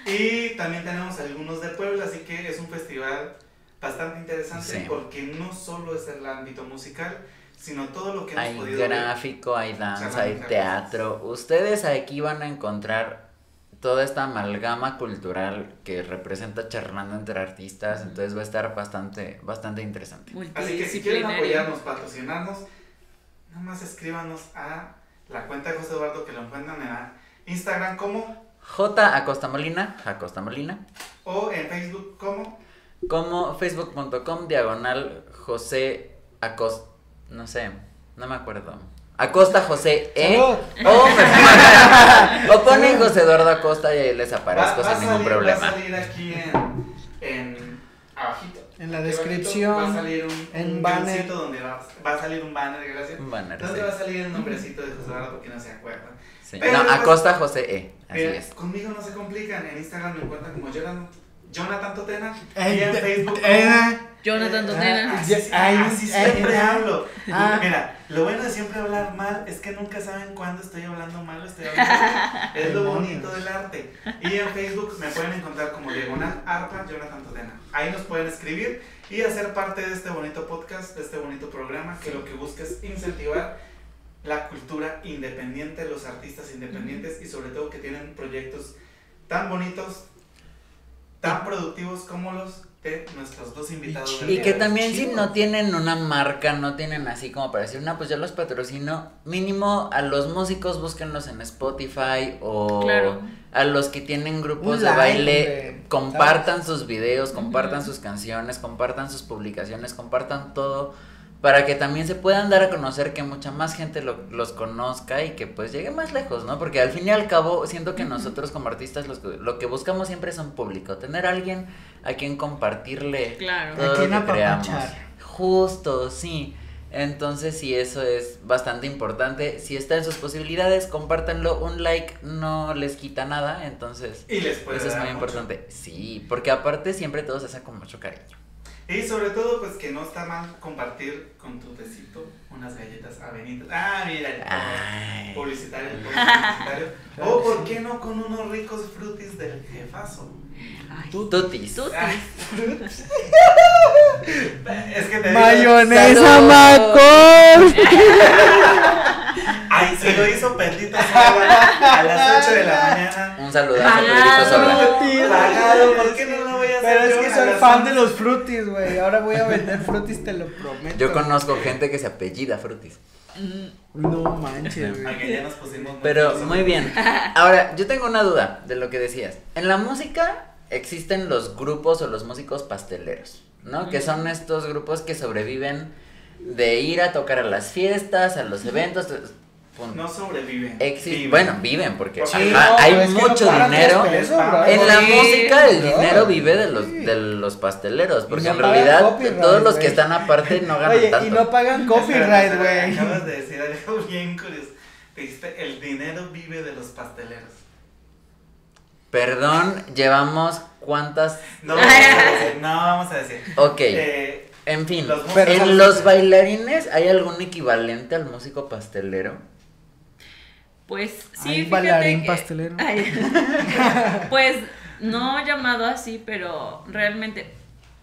Y también tenemos algunos de Puebla, así que es un festival bastante interesante Sí. porque no solo es el ámbito musical, sino todo lo que hemos Hay podido ver. gráfico, hay danza, Charlando hay entre teatro. Ustedes aquí van a encontrar toda esta amalgama cultural que representa charlando entre artistas, entonces va a estar bastante, bastante interesante. Así que si quieren apoyarnos, patrocinarnos, nada más escríbanos a la cuenta de José Eduardo que lo encuentran en Instagram como J Acosta Molina, Acosta Molina, o en Facebook como como facebook.com diagonal José Acosta, no sé, no me acuerdo. Acosta José E. Salud. O, me- o ponen José Eduardo Acosta y ahí les aparezco va, va sin ningún salir, va a problema. salir aquí en, en abajito. En la descripción, va a salir un, en un banner. donde va, va a salir un banner, gracias. Un banner, ¿Dónde sí. va a salir el nombrecito de José Eduardo porque no se acuerdan? Sí. Pero No, después- Acosta José E. Así es. conmigo no se complican. En Instagram me encuentran como Jonathan, Jonathan Totena. Eh, y en Facebook eh, Jonathan Eh, Totena. Así, sí, Ay, así siempre ay. hablo. Ah. Mira, lo bueno de siempre hablar mal es que nunca saben cuándo estoy hablando mal o estoy hablando bien. Es lo bonito del arte. Y en Facebook me pueden encontrar como Diagonal Arpa Jonathan Totena. Ahí nos pueden escribir y hacer parte de este bonito podcast, de este bonito programa, que lo que busca es incentivar la cultura independiente, los artistas independientes y sobre todo que tienen proyectos tan bonitos, tan productivos como los de nuestros dos invitados. Y que también si no tienen una marca, no tienen así como para decir, no, pues yo los patrocino, mínimo a los músicos búsquenlos en Spotify o Claro. a los que tienen grupos Un de baile, compartan sus videos, compartan sus canciones, compartan sus publicaciones, compartan todo para que también se puedan dar a conocer que mucha más gente lo- los conozca y que pues llegue más lejos, ¿no? Porque al fin y al cabo siento que nosotros como artistas los que- lo que buscamos siempre es un público, tener a alguien a quien compartirle Claro. todo A quien lo que creamos. Justo, sí. Entonces, sí, eso es bastante importante. Si está en sus posibilidades, compártanlo. Un like no les quita nada. Entonces, Y les puede eso es muy mucho. importante. Sí, porque aparte siempre todo se hace con mucho cariño. Y sobre todo, pues que no está mal compartir con tu tecito unas galletas avenidas. Ah, mira, publicitario, publicitario. o, ¿por qué no con unos ricos frutis del jefazo? Ay, Tutis. tutis. Ah. es que te Mayonesa. Macor. Ay, se lo hizo Pedrito Sola a las 8 de la mañana. Un saludazo a Pedrito. Sobra. Pagado, ¿por qué no lo voy a hacer? Pero es que soy fan de 11? los frutis, güey. Ahora voy a vender frutis, te lo prometo. Yo conozco gente que se apellida Frutis. No manches, güey. ya nos pusimos muy Pero muy bien. Ahora, yo tengo una duda de lo que decías. En la música existen los grupos o los músicos pasteleros, ¿no? Que son estos grupos que sobreviven de ir a tocar a las fiestas, a los eventos. punto. No sobreviven. Exi- viven. Bueno, viven porque Sí, ajá, no, hay no mucho dinero. pesos. En la Sí, música el bro. dinero vive de los, Sí. de los pasteleros, porque no en realidad todos los que están aparte no ganan Oye, tanto. y no pagan copyright, güey. Acabas de decir algo bien curioso. Dijiste, el dinero vive de los pasteleros. Perdón, llevamos cuántas... No vamos a decir, no vamos a decir. Ok. Eh, En fin, Los en los bailarines hay algún equivalente al músico pastelero. Pues sí, Hay fíjate bailarín que- pastelero. Ay. pues no llamado así, pero realmente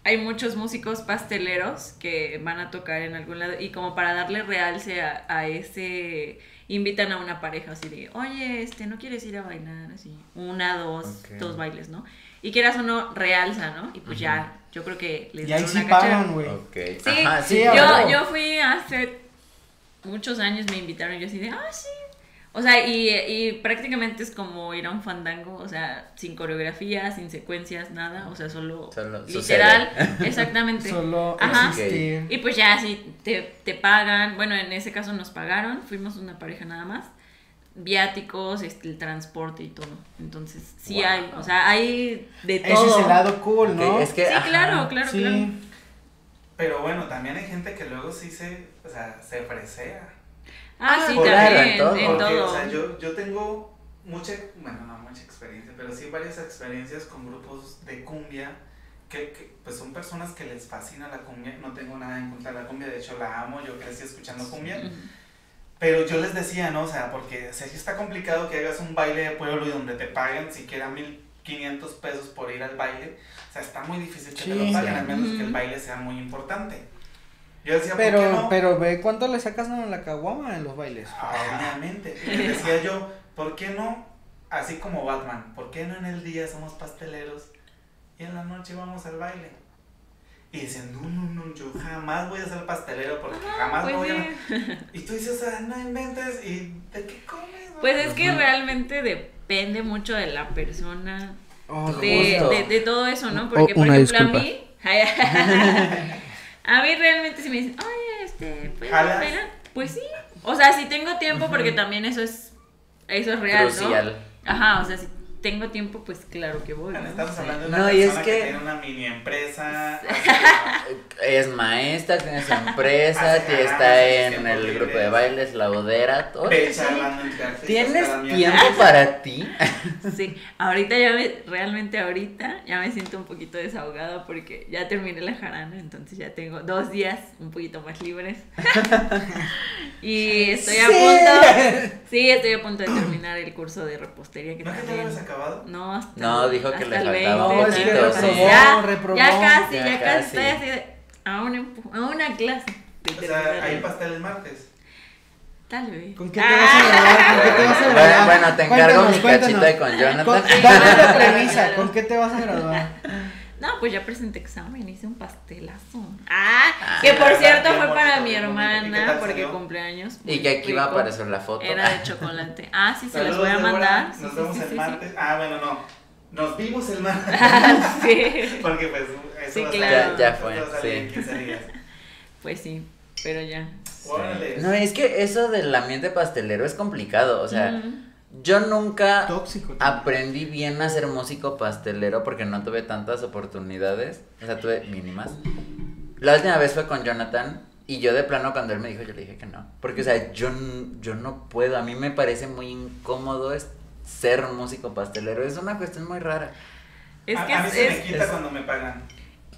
hay muchos músicos pasteleros que van a tocar en algún lado y como para darle realce a, a ese invitan a una pareja así de, oye, este, ¿no quieres ir a bailar? Así, una, dos, dos bailes, ¿no? Y quieras o no, realza, ¿no? Y pues ya, yo creo que les Y ahí sí pagan, güey. Ok. Sí, Ajá, sí, yo, yo fui hace muchos años, me invitaron y yo así de, ah, sí. O sea, y, y prácticamente es como ir a un fandango, o sea, sin coreografía, sin secuencias, nada, o sea, solo, Solo literal, exactamente. Solo Ajá. Y pues ya, sí, te, te pagan, bueno, en ese caso nos pagaron, fuimos una pareja nada más, viáticos, este, el transporte y todo. Entonces, sí Wow. hay, o sea, hay de Ese todo. es el lado cool, ¿no? es que, Sí, ajá, claro, claro, sí. claro. pero bueno, también hay gente que luego sí se, o sea, se fresea. Ah, Ah, sí, también, en todo. en Porque, todo. o sea, yo, yo tengo mucha, bueno, no mucha experiencia, pero sí varias experiencias con grupos de cumbia, que, que, pues son personas que les fascina la cumbia, no tengo nada en contra de la cumbia, de hecho la amo, yo crecí escuchando cumbia, Ujú. pero yo les decía, ¿no? O sea, porque o sea, sí está complicado que hagas un baile de pueblo y donde te paguen siquiera 1500 pesos por ir al baile, o sea, está muy difícil que te Sí. lo paguen, Sí. al menos que el baile sea muy importante. Yo decía, ¿por qué Pero, no? pero ve cuánto le sacas a la caguama en los bailes. Obviamente. Y decía yo, ¿por qué no? Así como Batman, ¿por qué no en el día somos pasteleros y en la noche vamos al baile? Y dicen, no, no, no, yo jamás voy a ser pastelero porque jamás Pues voy a... sí. Y tú dices, o sea, no inventes, ¿y de qué comes? no?" Pues es que realmente depende mucho de la persona, Oh, de, de, de todo eso, ¿no? Oh, Porque, por una ejemplo, disculpa. a mí, a mí realmente si me dicen, oye, este, ¿puedes ¿Jalas? bailar? Pues sí. O sea, si tengo tiempo, porque también eso es, eso es real, Crucial. ¿no? Ajá, o sea, si tengo tiempo, pues claro que voy, ¿no? Estamos hablando de una No, y es persona que... que- tiene una mini empresa. Es maestra, tiene su empresa, está en el libre. grupo de bailes, la bodera, todo. Eso. ¿Tienes tiempo para ti? Sí, ahorita ya me, realmente ahorita ya me siento un poquito desahogada porque ya terminé la jarana, entonces ya tengo dos días un poquito más libres. y estoy a Sí. punto, sí, estoy a punto de terminar el curso de repostería que ¿No te también. Acabado? No, hasta, No, dijo que hasta le faltaba 20, No, es que poquito, sí. ya, reprobó. ya casi, Ya ya, casi, casi. estoy así de, a una, a una clase. O sea, hay el- pasteles martes. Tal vez. ¿Con qué te vas a graduar? ¿Con qué te vas a Bueno, graduar? bueno, te encargo Cuéntanos, mi cuéntanos. cachita con Con- Jonathan. Dame la premisa, ¿con qué te vas a graduar? No, pues ya presenté examen, hice un pastelazo. Ah, Ah, que por cierto fue para mi bien bonito. ¿Y qué hermana porque cumpleaños. Y que aquí va a aparecer la foto. Era de chocolate. Ah, sí, se los Saludos, voy a mandar. Sí, Nos sí, vemos sí, el sí, martes. Ah, bueno, no. Nos vimos el martes. sí. Porque pues eso Sí, claro. Ya- ya fue, sí. en 15 días. Pues sí, pero ya. Órale. No, es que eso del ambiente pastelero es complicado. O sea. Yo nunca Tóxico. aprendí bien a ser músico pastelero porque no tuve tantas oportunidades. O sea, tuve mínimas. La última vez fue con Jonathan. Y yo de plano cuando él me dijo, yo le dije que no. Porque, o sea, yo, yo no puedo. A mí me parece muy incómodo es ser músico pastelero. Es una cuestión muy rara. Es a, que a mí es, se me es- quita es- cuando me pagan.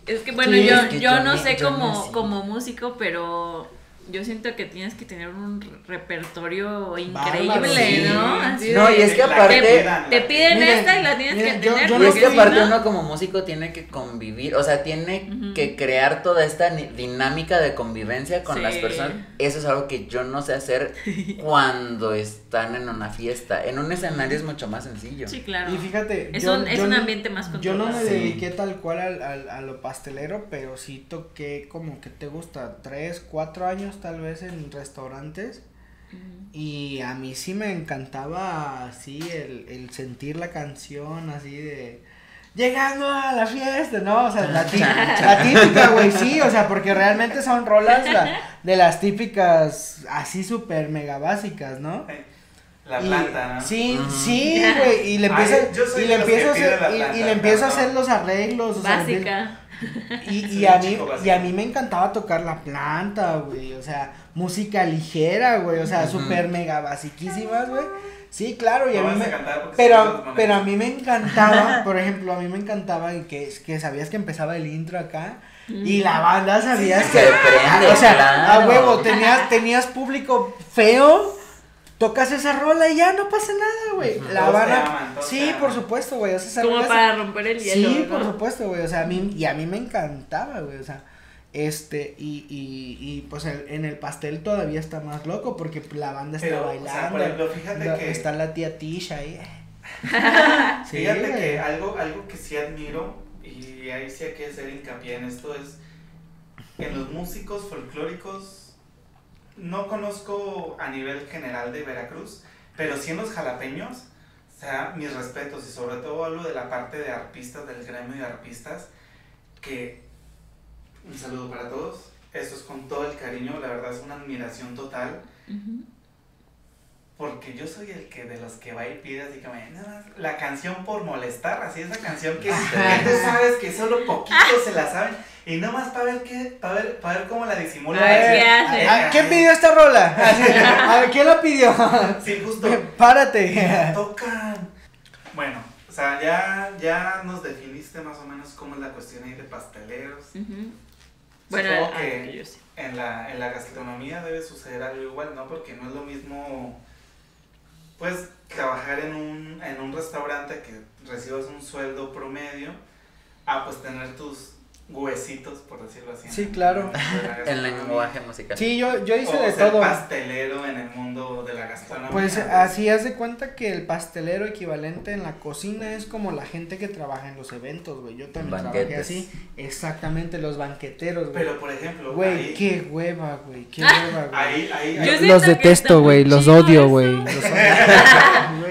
es que bueno, Sí, yo, es que yo yo no sé yo no como, sé. como músico, pero yo siento que tienes que tener un repertorio increíble. ¿no? Así No, de- y es que aparte- te piden Miren, esta y la tienes miren, que yo- tener. yo Y no es que aparte no- uno como músico tiene que convivir, o sea, tiene que crear toda esta dinámica de convivencia con Sí. las personas. Eso es algo que yo no sé hacer cuando están en una fiesta. En un escenario es mucho más sencillo. Sí, claro. Y fíjate, Es yo- un- es yo un ambiente más Yo no me controlado. Sí. dediqué tal cual al, al- a lo pastelero, pero sí toqué como que te gusta, tres, cuatro años tal vez en restaurantes. Y a mí sí me encantaba así el, el sentir la canción así de llegando a la fiesta, ¿no? O sea, la, tí- la típica, güey, sí, o sea, porque realmente son rolas la- de las típicas así súper mega básicas, ¿no? La planta, ¿no? Sí, sí, güey, y le Ay, soy y le empiezo hacer, y- le empiezo a hacer los arreglos, o sea, le empiezo- Básica. Y, y a mí, y a mí me encantaba tocar la planta, güey, o sea, música ligera, güey, o sea, Ujú. súper mega basiquísimas, güey. Sí, claro, y a mí vas a me, no pero, pero a mí me encantaba, por ejemplo, a mí me encantaba que, que sabías que empezaba el intro acá y la banda sabías Se que, prende, o sea, claro. a huevo, tenías, tenías público feo, tocas esa rola y ya no pasa nada, güey. La te sí, por supuesto, güey, o sea, esa Como rola para romper el hielo. Sí, ¿no? por supuesto, güey. O sea, a mí, y a mí me encantaba, güey. O sea, este, y, y, y pues el- en el pastel todavía está más loco porque la banda está Pero, o bailando. sea, por ejemplo, fíjate la- que- Está la tía Tisha ahí. Sí, Fíjate güey. que algo, algo que sí admiro, y ahí sí hay que hacer hincapié en esto, es en los músicos folclóricos, no conozco a nivel general de Veracruz, pero sí en los jalapeños, o sea, mis respetos, y sobre todo hablo de la parte de arpistas, del gremio de arpistas, que un saludo para todos, esto es con todo el cariño, la verdad es una admiración total. Porque yo soy el que de los que va y pide así como, "Nada más la canción por molestar, así esa canción que, que tú sabes que solo poquitos se la saben y nomás para ver qué, para ver, para ver cómo la disimula. A ver Así, qué hace. "Ay, Ah, ¿Quién pidió esta rola? A ver, ¿quién la pidió? Sí, justo. Párate. Tocan. Bueno, o sea, ya, ya nos definiste más o menos cómo es la cuestión ahí de pasteleros. Ujú. Bueno, Supongo ah, que- que yo sé. En la, en la gastronomía debe suceder algo igual, ¿no? Porque no es lo mismo, pues, trabajar en un, en un restaurante que recibas un sueldo promedio a, pues, tener tus huesitos, por decirlo así. Sí, claro. En gastronomía. lenguaje musical. Sí, yo, yo hice o de ser todo. pastelero en el mundo de la gastronomía. Pues así haz de cuenta que el pastelero equivalente en la cocina es como la gente que trabaja en los eventos, güey. Yo también trabajé Banquetes. así. Exactamente, los banqueteros, güey. Pero, por ejemplo, Güey, ahí, qué hueva, güey. Qué hueva, güey. ahí, Los detesto, güey. Los odio, güey.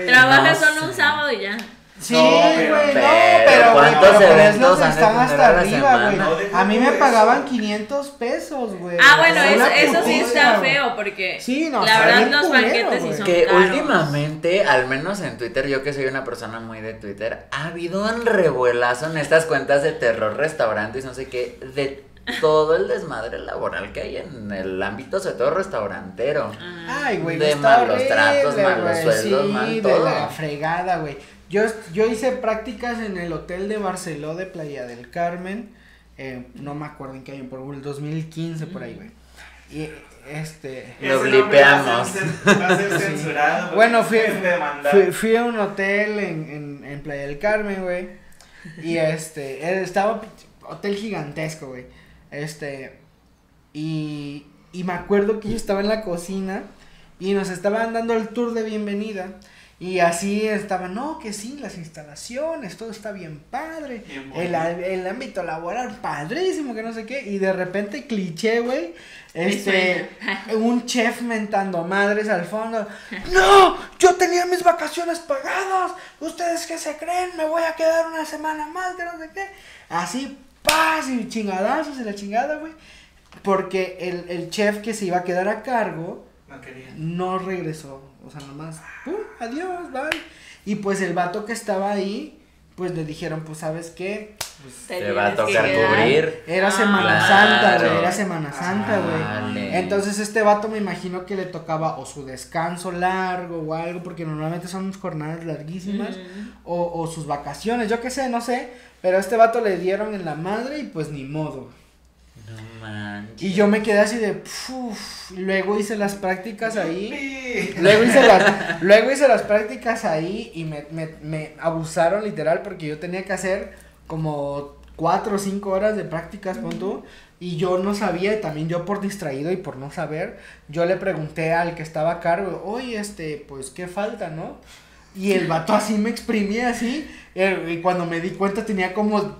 Trabajas No solo un sábado y ya. Sí, No, güey, pero- no, pero pero, ¿cuántos pero eventos han de están hasta a la arriba, güey. A mí me pagaban 500 pesos, güey. Ah, bueno, Es eso, eso sí está feo porque Sí, no, la verdad los culero, banquetes sí son Que caros. últimamente, al menos en Twitter, yo que soy una persona muy de Twitter, ha habido un revuelazo en estas cuentas de terror restaurantes, no sé qué, de todo el desmadre laboral que hay en el ámbito, sobre todo restaurantero. Ah. Ay, güey, De malos horrible, tratos, malos sueldos, sí, mal de todo. la fregada, güey. Yo, yo hice prácticas en el hotel de Barceló de Playa del Carmen, eh, no me acuerdo en qué año, por el 2015 por ahí, güey. Y este... Lo blipeamos. ser- Va a ser censurado. Bueno, fui, fui a un hotel en, en, en Playa del Carmen, güey. Y este, eh, estaba hotel gigantesco, güey. Este, y, y me acuerdo que yo estaba en la cocina Y nos estaban dando el tour de bienvenida. Y así estaban, no, que sí, las instalaciones, todo está bien padre. Bien El, el ámbito laboral padrísimo, que no sé qué. Y de repente, cliché, güey. Este, un chef mentando madres al fondo. No, yo tenía mis vacaciones pagadas. ¿Ustedes qué se creen? Me voy a quedar una semana más, que no sé qué. Así, paz y chingadazos y la chingada, güey. Porque el, el chef que se iba a quedar a cargo No no regresó. O sea, nomás, ¡pum! adiós, bye. Y pues el vato que estaba ahí, pues le dijeron, pues, ¿sabes qué? Pues, Te va a tocar cubrir. era Ah. Semana Claro. Santa, güey, era Semana Santa, güey. Entonces este vato me imagino que le tocaba o su descanso largo o algo, porque normalmente son jornadas larguísimas, o, o sus vacaciones, yo qué sé, no sé, pero a este vato le dieron en la madre y pues ni modo. No manches. Y yo me quedé así de, "Puf", y luego hice las prácticas ahí. Luego hice las, luego hice las prácticas ahí y me, me, me abusaron literal porque yo tenía que hacer como cuatro o cinco horas de prácticas, pon tú, y yo no sabía, y también yo por distraído y por no saber, yo le pregunté al que estaba a cargo, oye, este, pues, ¿qué falta, no? Y el vato así me exprimía así, eh, y cuando me di cuenta tenía como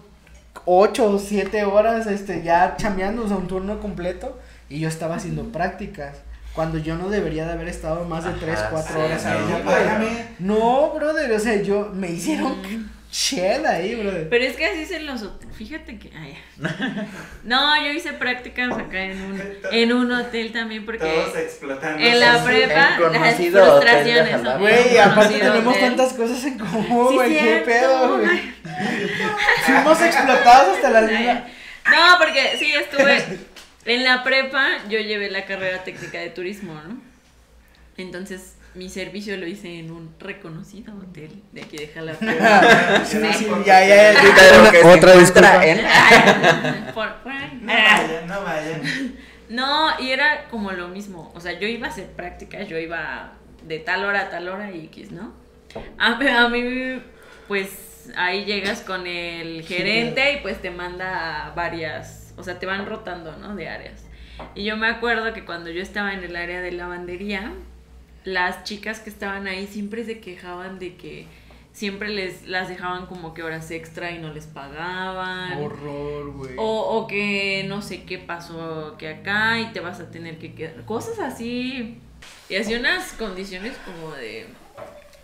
ocho o siete horas, este, ya chambeando, o sea, un turno completo, y yo estaba haciendo prácticas. Cuando yo no debería de haber estado más de tres, Ajá, cuatro sí, horas no. ahí. No, brother, o sea, yo, me hicieron. Shed ahí, brother. Pero es que así se los Fíjate que. ay, no, yo hice prácticas acá en un, en un hotel también porque Todos explotando. en la Sí. prepa las frustraciones. Güey, aparte tenemos hotel. tantas cosas en común, Sí, güey, qué cierto, pedo, güey. Fuimos explotados hasta la vida. No, porque sí, estuve en la prepa, yo llevé la carrera técnica de turismo, ¿no? Entonces, mi servicio lo hice en un reconocido hotel de aquí de Jalapa. Sí, Sí, ya, ya, ya. Otra disculpa. No vayan, no vayan. No, y era como lo mismo. O sea, yo iba a hacer prácticas, yo iba de tal hora a tal hora y X, ¿no? A, mí- a mí, pues ahí llegas con el gerente y pues te manda a varias, o sea, te van rotando, ¿no? De áreas. Y yo me acuerdo que cuando yo estaba en el área de lavandería, las chicas que estaban ahí siempre se quejaban de que siempre les las dejaban como que horas extra y no les pagaban. Horror, güey. O, o que no sé qué pasó que acá y te vas a tener que quedar. Cosas así. Y así unas condiciones como de.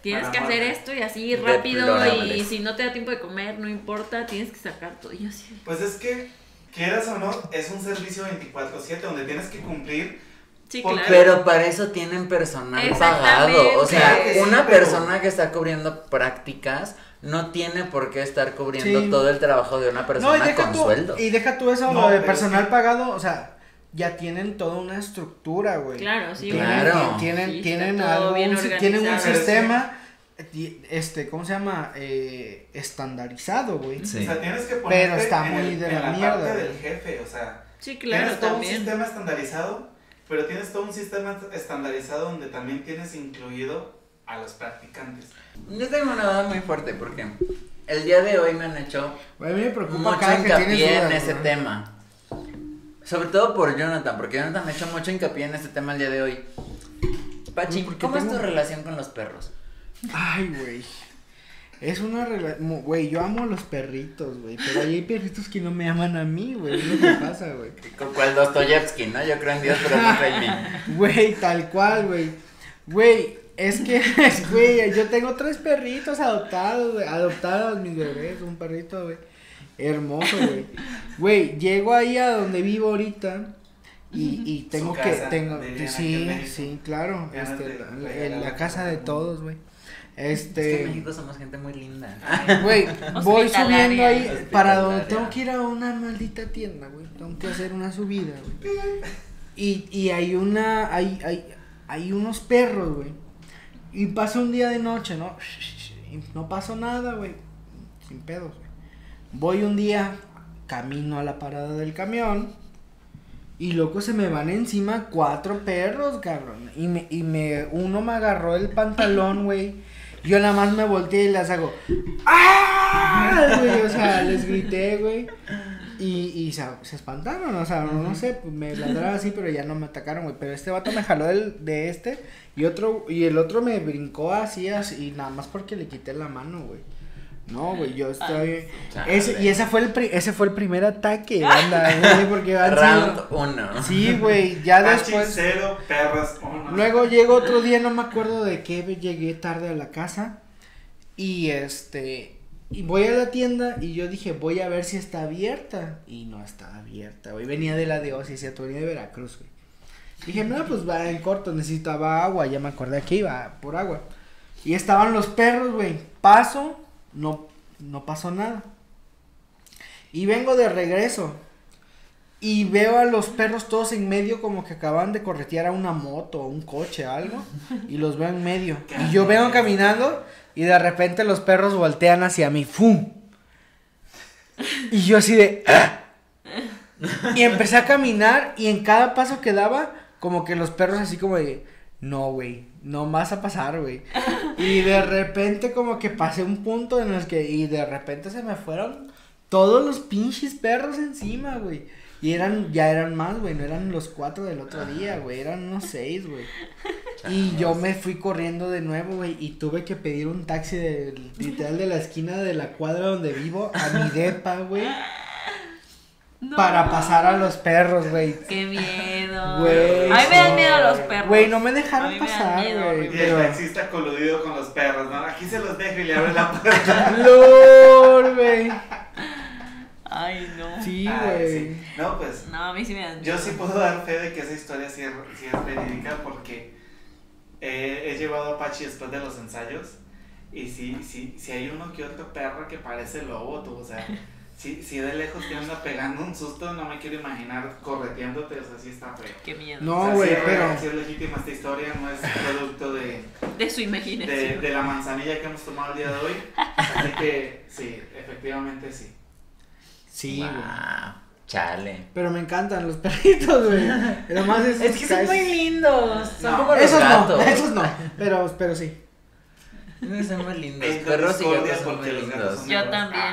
Tienes que hacer esto y así rápido y si no te da tiempo de comer, no importa, tienes que sacar todo. Y así. Pues es que, quieras o no, es un servicio 24-7 donde tienes que cumplir. Sí, ¿Por claro. Pero para eso tienen personal pagado. O sea, sí, una pero- persona que está cubriendo prácticas no tiene por qué estar cubriendo Sí. todo el trabajo de una No, y persona con tú, sueldo. y deja tú eso, No, de personal sí. pagado, o sea, ya tienen toda una estructura, güey. Claro, sí, Tienen, Claro. tienen, Sí, tienen algo, bien tienen un sistema, este, ¿cómo se llama? Eh, estandarizado, güey. Sí. O sea, tienes que ponerte Pero está en, muy el- de en la la, mierda, parte del jefe. O sea, Sí, claro, tienes todo un sistema estandarizado, pero tienes todo un sistema estandarizado donde también tienes incluido a los practicantes. Yo tengo una duda muy fuerte porque el día de hoy me han hecho Güey, a mí me preocupa mucho cada que tienes hincapié en ese tema. Sobre todo por Jonathan, porque Jonathan me ha hecho mucho hincapié en este tema el día de hoy. Pachi, Uy, ¿por qué ¿cómo es tu relación con los perros? Ay, güey. Es una relación, güey, yo amo a los perritos, güey, pero ahí hay perritos que no me aman a mí, güey, es lo que pasa, güey. Con cual Dostoyevsky, ¿no? Yo creo en Dios, pero no creo en mí. Güey, tal cual, güey. Güey, es que, güey, yo tengo tres perritos adoptados, güey, adoptados mis bebés, un perrito, güey, hermoso, güey. Güey, llego ahí a donde vivo ahorita y, y tengo Su que, casa, tengo, sí, sí, claro, este, de la, la- la casa. de todos, güey. Es que en Este, México somos gente muy linda. güey, voy subiendo ahí para donde tengo que ir a una maldita tienda, güey. Tengo que hacer una subida, güey. Y, y hay una, hay, hay, hay unos perros, güey. Y pasó un día de noche, ¿no? Y no pasó nada, güey. Sin pedos, güey. Voy un día, camino a la parada del camión. Y loco se me van encima cuatro perros, cabrón. Y me, y me, uno me agarró el pantalón, güey. Yo nada más me volteé y les hago. ¡Ah! Güey, o sea, les grité, güey. Y, y se, se espantaron, o sea, no, no sé, me ladraron así, pero ya no me atacaron, güey. Pero este vato me jaló del, de este y otro, y el otro me brincó así, así, y nada más porque le quité la mano, güey. No, güey, yo estoy... Chale. Ese, y ese fue, el pri- ese fue el primer ataque, anda, güey, porque Round sido... 1. Sí, güey, ya después... cero, perras uno. Luego llego otro día, no me acuerdo de qué, llegué tarde a la casa y este y voy a la tienda y yo dije, voy a ver si está abierta y no está abierta, güey. Venía de la de Osi, cierto, venía de Veracruz, güey. Dije, no, pues va en corto, necesitaba agua, ya me acordé que iba por agua. Y estaban los perros, güey. Paso, no no pasó nada. Y vengo de regreso y veo a los perros todos en medio como que acaban de corretear a una moto o un coche algo y los veo en medio. Y yo vengo caminando y de repente los perros voltean hacia mí, ¡fum! Y yo así de "Ah". Y empecé a caminar y en cada paso que daba como que los perros así como de no, güey, no vas a pasar, güey. Y de repente como que pasé un punto en el que y de repente se me fueron todos los pinches perros encima, güey. Y eran, ya eran más, güey, no eran los cuatro del otro día, güey, eran unos seis, güey. Y yo me fui corriendo de nuevo, güey, y tuve que pedir un taxi de, literal de la esquina de la cuadra donde vivo a mi depa, güey, No. para pasar a los perros, güey. Qué miedo. Güey, A mí me dan miedo los perros. Güey, no me A dejaron mí me dan pasar, güey. Y el taxista coludido con los perros, ¿no? Aquí se los dejo y le abre la puerta. LOL, güey. Ay, no. Sí, güey. sí. No, pues No, a mí sí me dan yo miedo. sí puedo dar fe de que esa historia sí es, sí es verídica porque eh, he llevado a Pachi después de los ensayos y sí, sí, sí hay uno que otro perro que parece lobo, tú, o sea, si, si de lejos te anda pegando un susto, no me quiero imaginar correteándote, o sea, sí está feo. Qué miedo. No, O sea, güey, sí es pero- sí es legítima esta historia, no es producto de, De su imaginación. de la manzanilla que hemos tomado el día de hoy, así que sí, efectivamente sí. Sí, güey. Wow, chale. Pero me encantan los perritos, güey. Pero más esos Es que son muy lindos. Son No, como los Esos gatos. no, esos no. Pero, pero sí. Son muy lindos. Perros y discordia gatos son muy porque los gatos lindos. son- Yo también.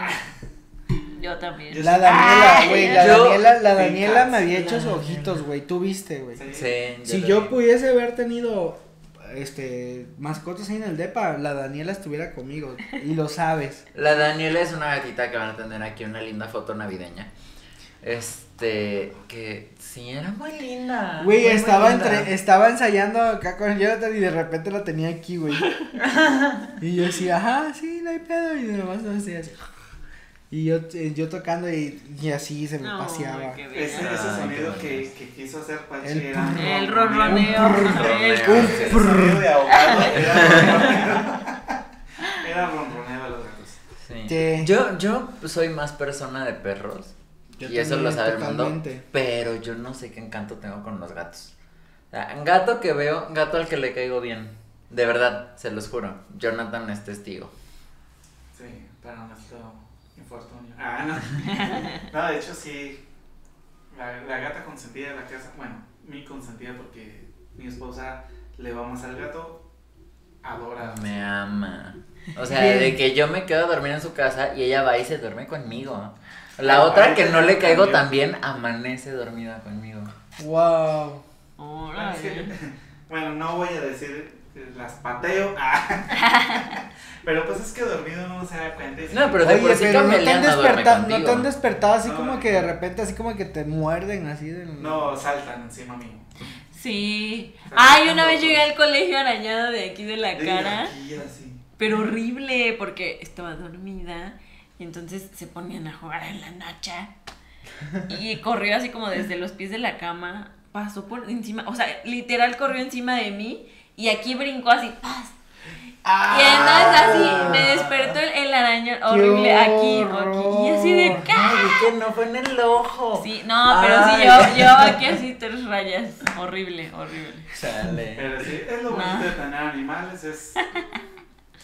Yo también. La Daniela, Ay, güey, la yo- Daniela, la Me Daniela me había hecho sus ojitos, güey. Tú viste, güey. Sí. Sí, Si yo pudiese haber tenido este mascotas ahí en el depa, la Daniela estuviera conmigo y lo sabes. La Daniela es una gatita que van a tener aquí una linda foto navideña. Este, que sí, era muy linda. Güey, muy estaba linda. entre estaba ensayando acá con Jonathan y de repente la tenía aquí, güey. Y yo decía, ajá, sí, no hay pedo y demás no hacía así. Y yo, eh, yo tocando y, y así se me No, paseaba. Ese, ese sonido que, que quiso hacer Pachi El era un El ronroneo. sonido de ahogado era ronroneo. Era ronroneo de los gatos. Sí. Sí. Yo, yo soy más persona de perros. Yo y eso lo sabe el mundo. Pero yo no sé qué encanto tengo con los gatos. O sea, un gato que veo, un gato al que le caigo bien. De verdad, se los juro. Jonathan es testigo. Sí, para nuestro infortunio. Ah, no. No, de hecho sí. La, la gata consentida de la casa, bueno, mi consentida porque mi esposa le va más al gato, adora. Me ama. O sea, Bien. de que yo me quedo a dormir en su casa y ella va y se duerme conmigo. La Ah, otra que no le caigo cambió. también amanece dormida conmigo. Wow. Bueno, no voy a decir las pateo, ah. pero pues es que dormido no se da cuenta. No, pero de por Oye, sí pero no te, han despertado, no contigo. te han despertado así No, como que de repente así como que te muerden así del... No, saltan encima mío. Sí. Ay, una vez llegué al colegio arañado de aquí de la De cara. aquí, así. Pero horrible, porque estaba dormida y entonces se ponían a jugar en la noche. Y corrió así como desde los pies de la cama, pasó por encima, o sea, literal corrió encima de mí y aquí brincó así, ¡paz! Ah, Y entonces así me despertó el, el arañón horrible aquí, aquí, y así de horror. ¡ca! Ay, que no fue en el ojo. Sí, no, pero sí, yo, yo aquí así tres rayas, horrible, horrible. Chale. Pero sí, es lo No. bonito de tener animales, es,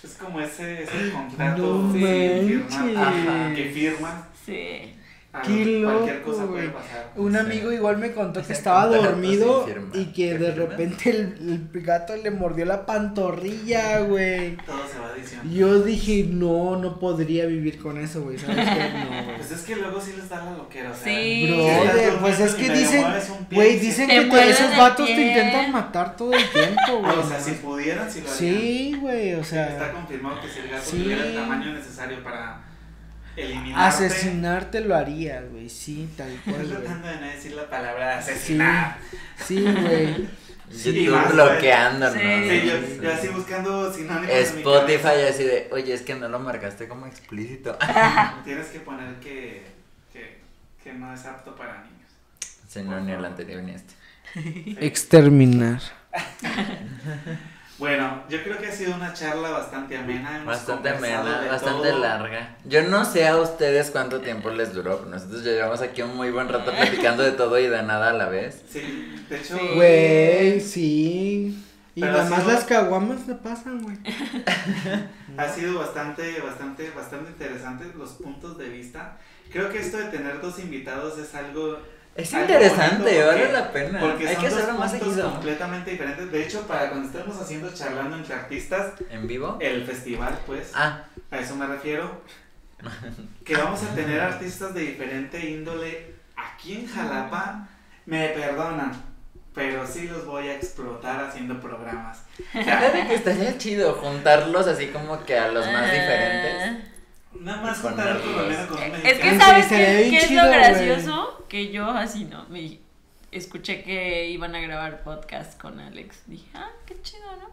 es como ese, ese contrato No firmar, manches. ajá, que firman Sí. A Qué cualquier loco, cosa puede pasar. Un Sí. amigo igual me contó que estaba dormido y que ¿Qué de repente el, el gato le mordió la pantorrilla, güey. Todo se va diciendo. Yo dije, no, no podría vivir con eso, güey. ¿Sabes qué? No, güey. Pues es que luego sí les da la loquera, o sea. Sí. Brother, pues es que dicen, güey, dicen que te- esos vatos te intentan matar todo el tiempo, güey. O sea, si pudieran, si lo harían. Sí, güey, o Está sea, confirmado que si el gato Sí. tuviera el tamaño necesario para eliminarte. asesinarte lo harías, güey, sí, tal Estoy cual, güey. tratando de no decir la palabra asesinar. Sí, güey. Sí, YouTube más, bloqueándonos. Sí. Sí, yo, Sí. yo así buscando sinónimos Spotify así de, oye, es que no lo marcaste como explícito. Tienes que poner que, que, que no es apto para niños. Sí, no, ni el anterior ni este. Sí. Exterminar. Bueno, yo creo que ha sido una charla bastante amena. hemos Bastante amena, bastante todo. larga. Yo no sé a ustedes cuánto tiempo les duró. Nosotros ya llevamos aquí un muy buen rato platicando de todo y de nada a la vez. Sí, de hecho, Sí. Güey, sí. Y Pero nada más sido- las caguamas le pasan, güey. ha sido bastante, bastante, bastante interesante los puntos de vista. Creo que esto de tener dos invitados es algo Es interesante, vale porque- la pena. Porque Hay son que dos hacerlo más seguido. completamente diferentes. De hecho, para cuando estemos haciendo charlando entre artistas, ¿En vivo? el festival, pues, Ah, a eso me refiero. Que vamos a tener artistas de diferente índole aquí en Jalapa. Me perdonan, pero sí los voy a explotar haciendo programas. O sea, fíjate que estaría chido juntarlos así como que a los más Ah. diferentes. Nada más ponerlos. colombiano con un Es que sabes qué, qué es chido, lo gracioso que yo así no me escuché que iban a grabar podcast con Alex. Dije, ah, qué chido, ¿no?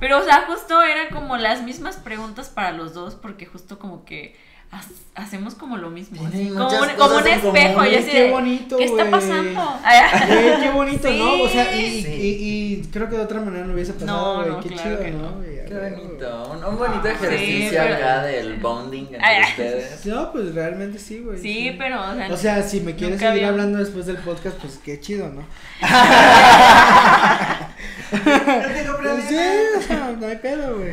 Pero o sea, justo eran como las mismas preguntas para los dos porque justo como que ha- hacemos como lo mismo, así, como, un, como un espejo común, y así Qué de, bonito, ¿qué está pasando? Qué bonito, ¿no? O sea, y, Sí. y, y creo que de otra manera no hubiese pasado, No, güey. no, qué claro chido, que ¿no? no. Qué bonito. Un, un bonito Ah, ejercicio sí, pero- acá del bonding entre Ay, ustedes. No, pues realmente sí, güey. Sí, pero o sea, O sea, si me quieres seguir hablando después del podcast, pues qué chido, ¿no? No tengo Pues sí, problema. o sea, no hay pedo, güey.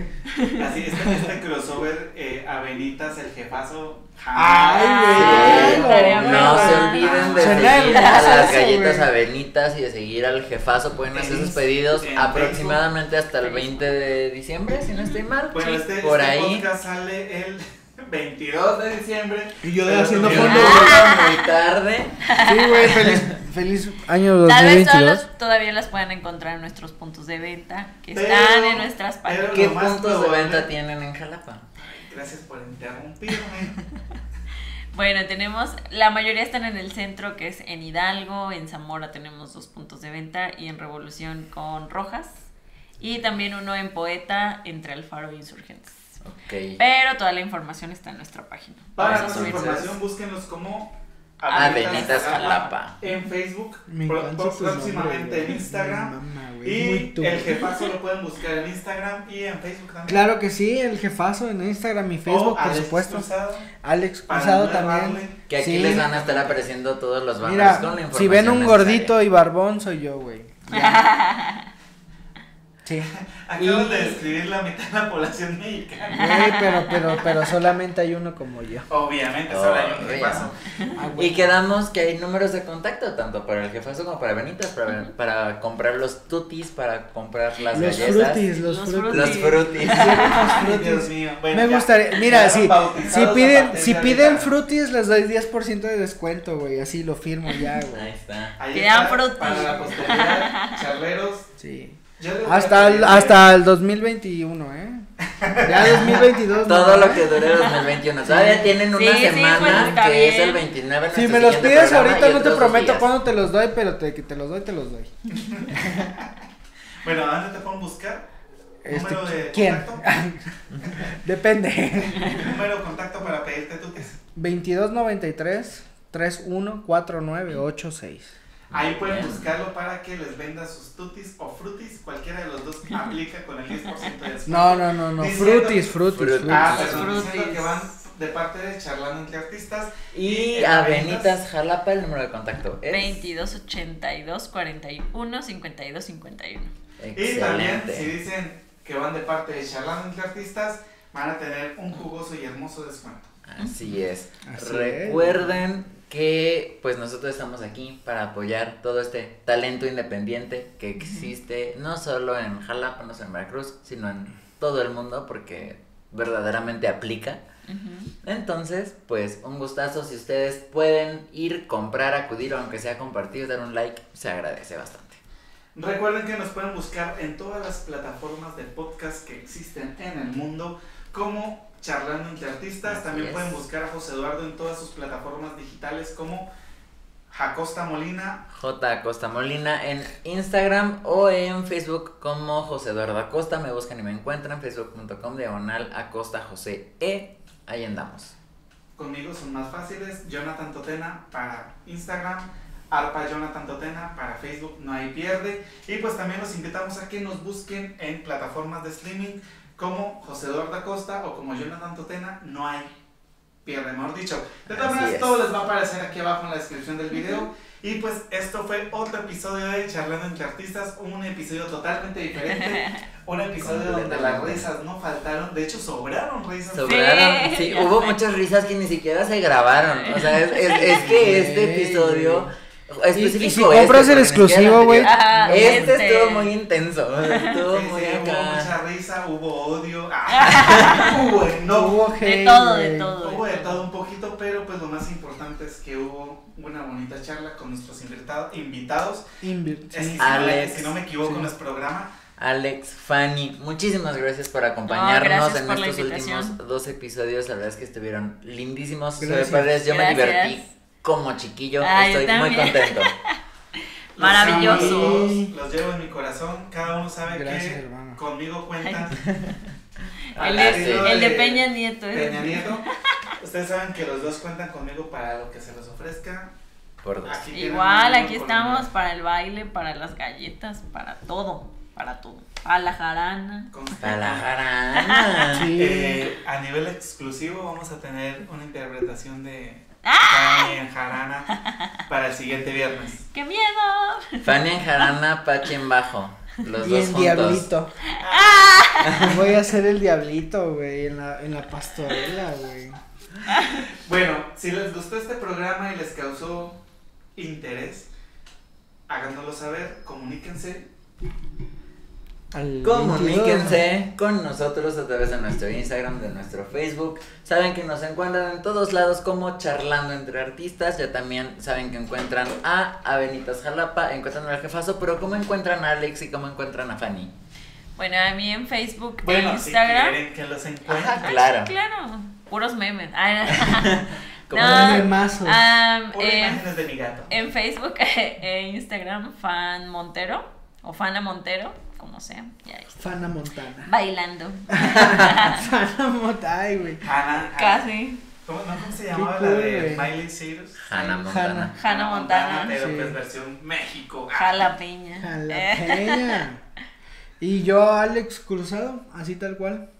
Así este, este crossover eh, Avenitas, el jefazo. Ay, güey. no, se olviden de seguir a las galletas avenitas y de seguir al jefazo. Pueden hacer sus pedidos en aproximadamente hasta el 20 de diciembre, si no estoy mal. Bueno, este, por este ahí. podcast sale el 22 de diciembre. Y yo haciendo fondo, Llega muy tarde. Sí, güey, feliz, feliz año Tal vez 2022. todos- todavía las puedan encontrar en nuestros puntos de venta que Pero- están en nuestras páginas. pero- ¿Qué puntos de venta tienen en Jalapa? Gracias por interrumpirme. Bueno, tenemos, la mayoría están en el centro, que es en Hidalgo, en Zamora tenemos dos puntos de venta y en Revolución con Rojas. Y también uno en Poeta entre Alfaro e Insurgentes. Pero toda la información está en nuestra página. Para más información, búsquenos como Avenitas Jalapa. en Facebook, próximamente nombre, en. Instagram. Y el jefazo lo pueden buscar en Instagram y en Facebook también. Claro que sí, el jefazo en Instagram y Facebook, O por Alex supuesto. Cruzado, Alex Cruzado también. Que aquí Sí. les van a estar apareciendo todos los banners Mira, con la información si ven un necesaria. gordito y barbón, soy yo, güey. Sí. Acabo Y- de describir la mitad de la población mexicana. Güey, pero, pero, pero solamente hay uno como yo. Obviamente, solo hay un jefazo. Ah, güey. Y quedamos que hay números de contacto, tanto para el jefazo como para Benitas, para, para comprar los tutis, para comprar las Los galletas. frutis, los, Los frutis. Los frutis. Ay, frutis. Dios mío. Bueno, Me ya. gustaría, mira, si, si piden, si de piden frutis les doy 10% de descuento, güey, así lo firmo ya, Ahí güey. está. Ahí está, frutis. Para la posteridad, charleros. Sí. Hasta el, hasta el 2021, ¿eh? Ya 2022. Todo no. lo que dure 2021. Todavía tienen una Sí, sí, semana que es el 29. Si me los pides ahorita no te prometo cuándo te los doy, pero te, que te los doy, te los doy. Bueno, ¿a dónde te pueden buscar? Este, ¿Número de ¿Quién? contacto? Depende. Número de contacto para pedirte tutis. 2293 314986. Ahí pueden buscarlo para que les venda sus tutis o frutis. Cualquiera de los dos aplica con el 10% de descuento. No, no, no, no. Diciendo- Frutis, frutis, Frutis. Ah, perdón, diciendo frutis. que van de parte de Charlando entre Artistas. Y a Avenitas, Benitas Jalapa el número de contacto es 22 82 41 52 51. Y también, si excelente. dicen que van de parte de Charlando entre Artistas, van a tener un jugoso y hermoso descuento. Así es. Así es. Que pues nosotros estamos aquí para apoyar todo este talento independiente que existe no solo en Jalapa, no solo en Veracruz, sino en todo el mundo porque verdaderamente aplica. Entonces, pues un gustazo si ustedes pueden ir, comprar, acudir o aunque sea compartir, dar un like, se agradece bastante. Recuerden que nos pueden buscar en todas las plataformas de podcast que existen en el mundo como Charlando entre Artistas. Así También es. pueden buscar a José Eduardo en todas sus plataformas digitales como Jacosta Molina. J. Acosta Molina en Instagram o en Facebook como José Eduardo Acosta. Me buscan y me encuentran. Facebook.com diagonal Acosta José E. Ahí andamos. Conmigo son más fáciles. Jonathan Totena para Instagram. Arpa Jonathan Totena para Facebook. No hay pierde. Y pues también los invitamos a que nos busquen en plataformas de streaming como José Eduardo Acosta o como Jonathan Totena. No hay pierde, mejor dicho. De todas maneras, todo les va a aparecer aquí abajo en la descripción del video. Y pues esto fue otro episodio de Charlando entre Artistas, un episodio totalmente diferente, un episodio donde las risas no faltaron, de hecho sobraron risas. Sobraron, sí, hubo muchas risas que ni siquiera se grabaron. O sea, es, es, es que este episodio. Y- Específico y si compras este, el exclusivo, güey. Ah, Este este. estuvo muy intenso. Estuvo Sí, muy sí, hubo mucha risa, hubo odio, ah, hubo enojo, Hubo De todo, de güey. todo. hubo de todo un poquito, pero pues lo más importante es que hubo una bonita charla con nuestros invitado- invitados. Invi- Es que sí. si, no me- Alex. si no me equivoco, Sí. no es programa. Alex, Fanny, muchísimas gracias por acompañarnos gracias en por estos últimos dos episodios. La verdad es que estuvieron lindísimos. Gracias. padres, yo me Gracias. divertí como chiquillo. Ah, Estoy muy contento. Los Maravilloso. amo a todos, Los llevo en mi corazón. Cada uno sabe Gracias, que hermano. conmigo cuentan. El Al de, estilo el de Peña Nieto. ¿eh? Peña Nieto. Ustedes saben que los dos cuentan conmigo para lo que se les ofrezca. Por dos. Aquí tienen Igual, aquí estamos para el baile, para las galletas, para todo, para todo. A la jarana. la jarana. Sí. Eh, a nivel exclusivo vamos a tener una interpretación de ¡Ah! Fanny en Jarana para el siguiente viernes. ¡Qué miedo! Fanny en jarana, Pachi en bajo. Los y dos en juntos. Diablito. Voy a ser el Diablito, güey, en la, en la pastorela, güey. Bueno, si les gustó este programa y les causó interés, háganoslo saber, comuníquense. Al Comuníquense con nosotros a través de nuestro Instagram, de nuestro Facebook. Saben que nos encuentran en todos lados como charlando entre artistas. Ya también saben que encuentran a Avenitas Jalapa, encuentran al jefazo, pero ¿cómo encuentran a Alex y cómo encuentran a Fanny? Bueno, a mí en Facebook, Bueno, en si Instagram. quieren que los encuentren. Ajá, claro. Claro, puros memes. Ah, Como No. Un memazo. am, Por en, imágenes de mi gato. en Facebook e Instagram, fan Montero o Fana Montero, como sea. Ya está. Fana Montana. Bailando. Fana Montana, ay, güey. Hannah. Casi. ¿Cómo, no, ¿cómo se llamaba la de. Miley Cyrus? Hannah Montana. Hannah Montana. Pero Sí. pues versión México. Ah. Jalapeña. Jalapeña. Y yo, Alex Cruzado, así tal cual.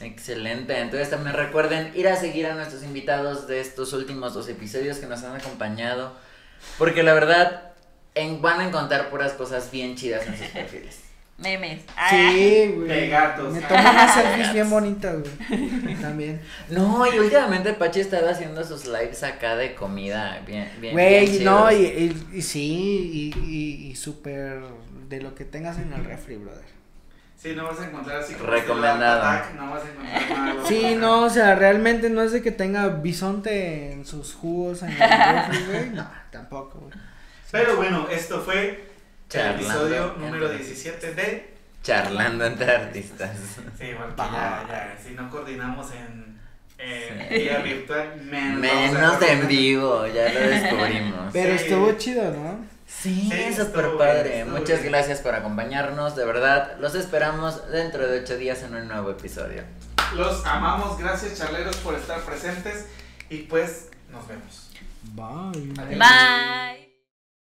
Excelente, entonces también recuerden ir a seguir a nuestros invitados de estos últimos dos episodios que nos han acompañado, porque la verdad en- van a encontrar puras cosas bien chidas en sus perfiles. Memes. Ah, Sí, güey. De gatos. Me tomo unas selfies bien bonitas, güey. También. No, y últimamente Pachi estaba haciendo sus lives acá de comida bien, bien. bien Güey, no, y, y, y sí, y, y, y súper de lo que tengas en el refri, brother. Sí, no vas a encontrar así como Recomendado. Attack, no vas a encontrar nada. Sí, no, o sea, realmente no es de que tenga bisonte en sus jugos en el refri, güey. No, tampoco, güey. Pero bueno, esto fue Charlando episodio número 17 de. Charlando entre artistas. Sí, porque ya, ya, si no coordinamos en, en Sí. vía virtual, menos. Menos en vivo, ya lo descubrimos. Pero Sí. estuvo chido, ¿no? Sí, Sí, súper estuvo padre. estuvo Muchas bien. gracias por acompañarnos, de verdad. Los esperamos dentro de ocho días en un nuevo episodio. Los amamos, gracias charleros por estar presentes y pues nos vemos. Bye. Adiós. Bye.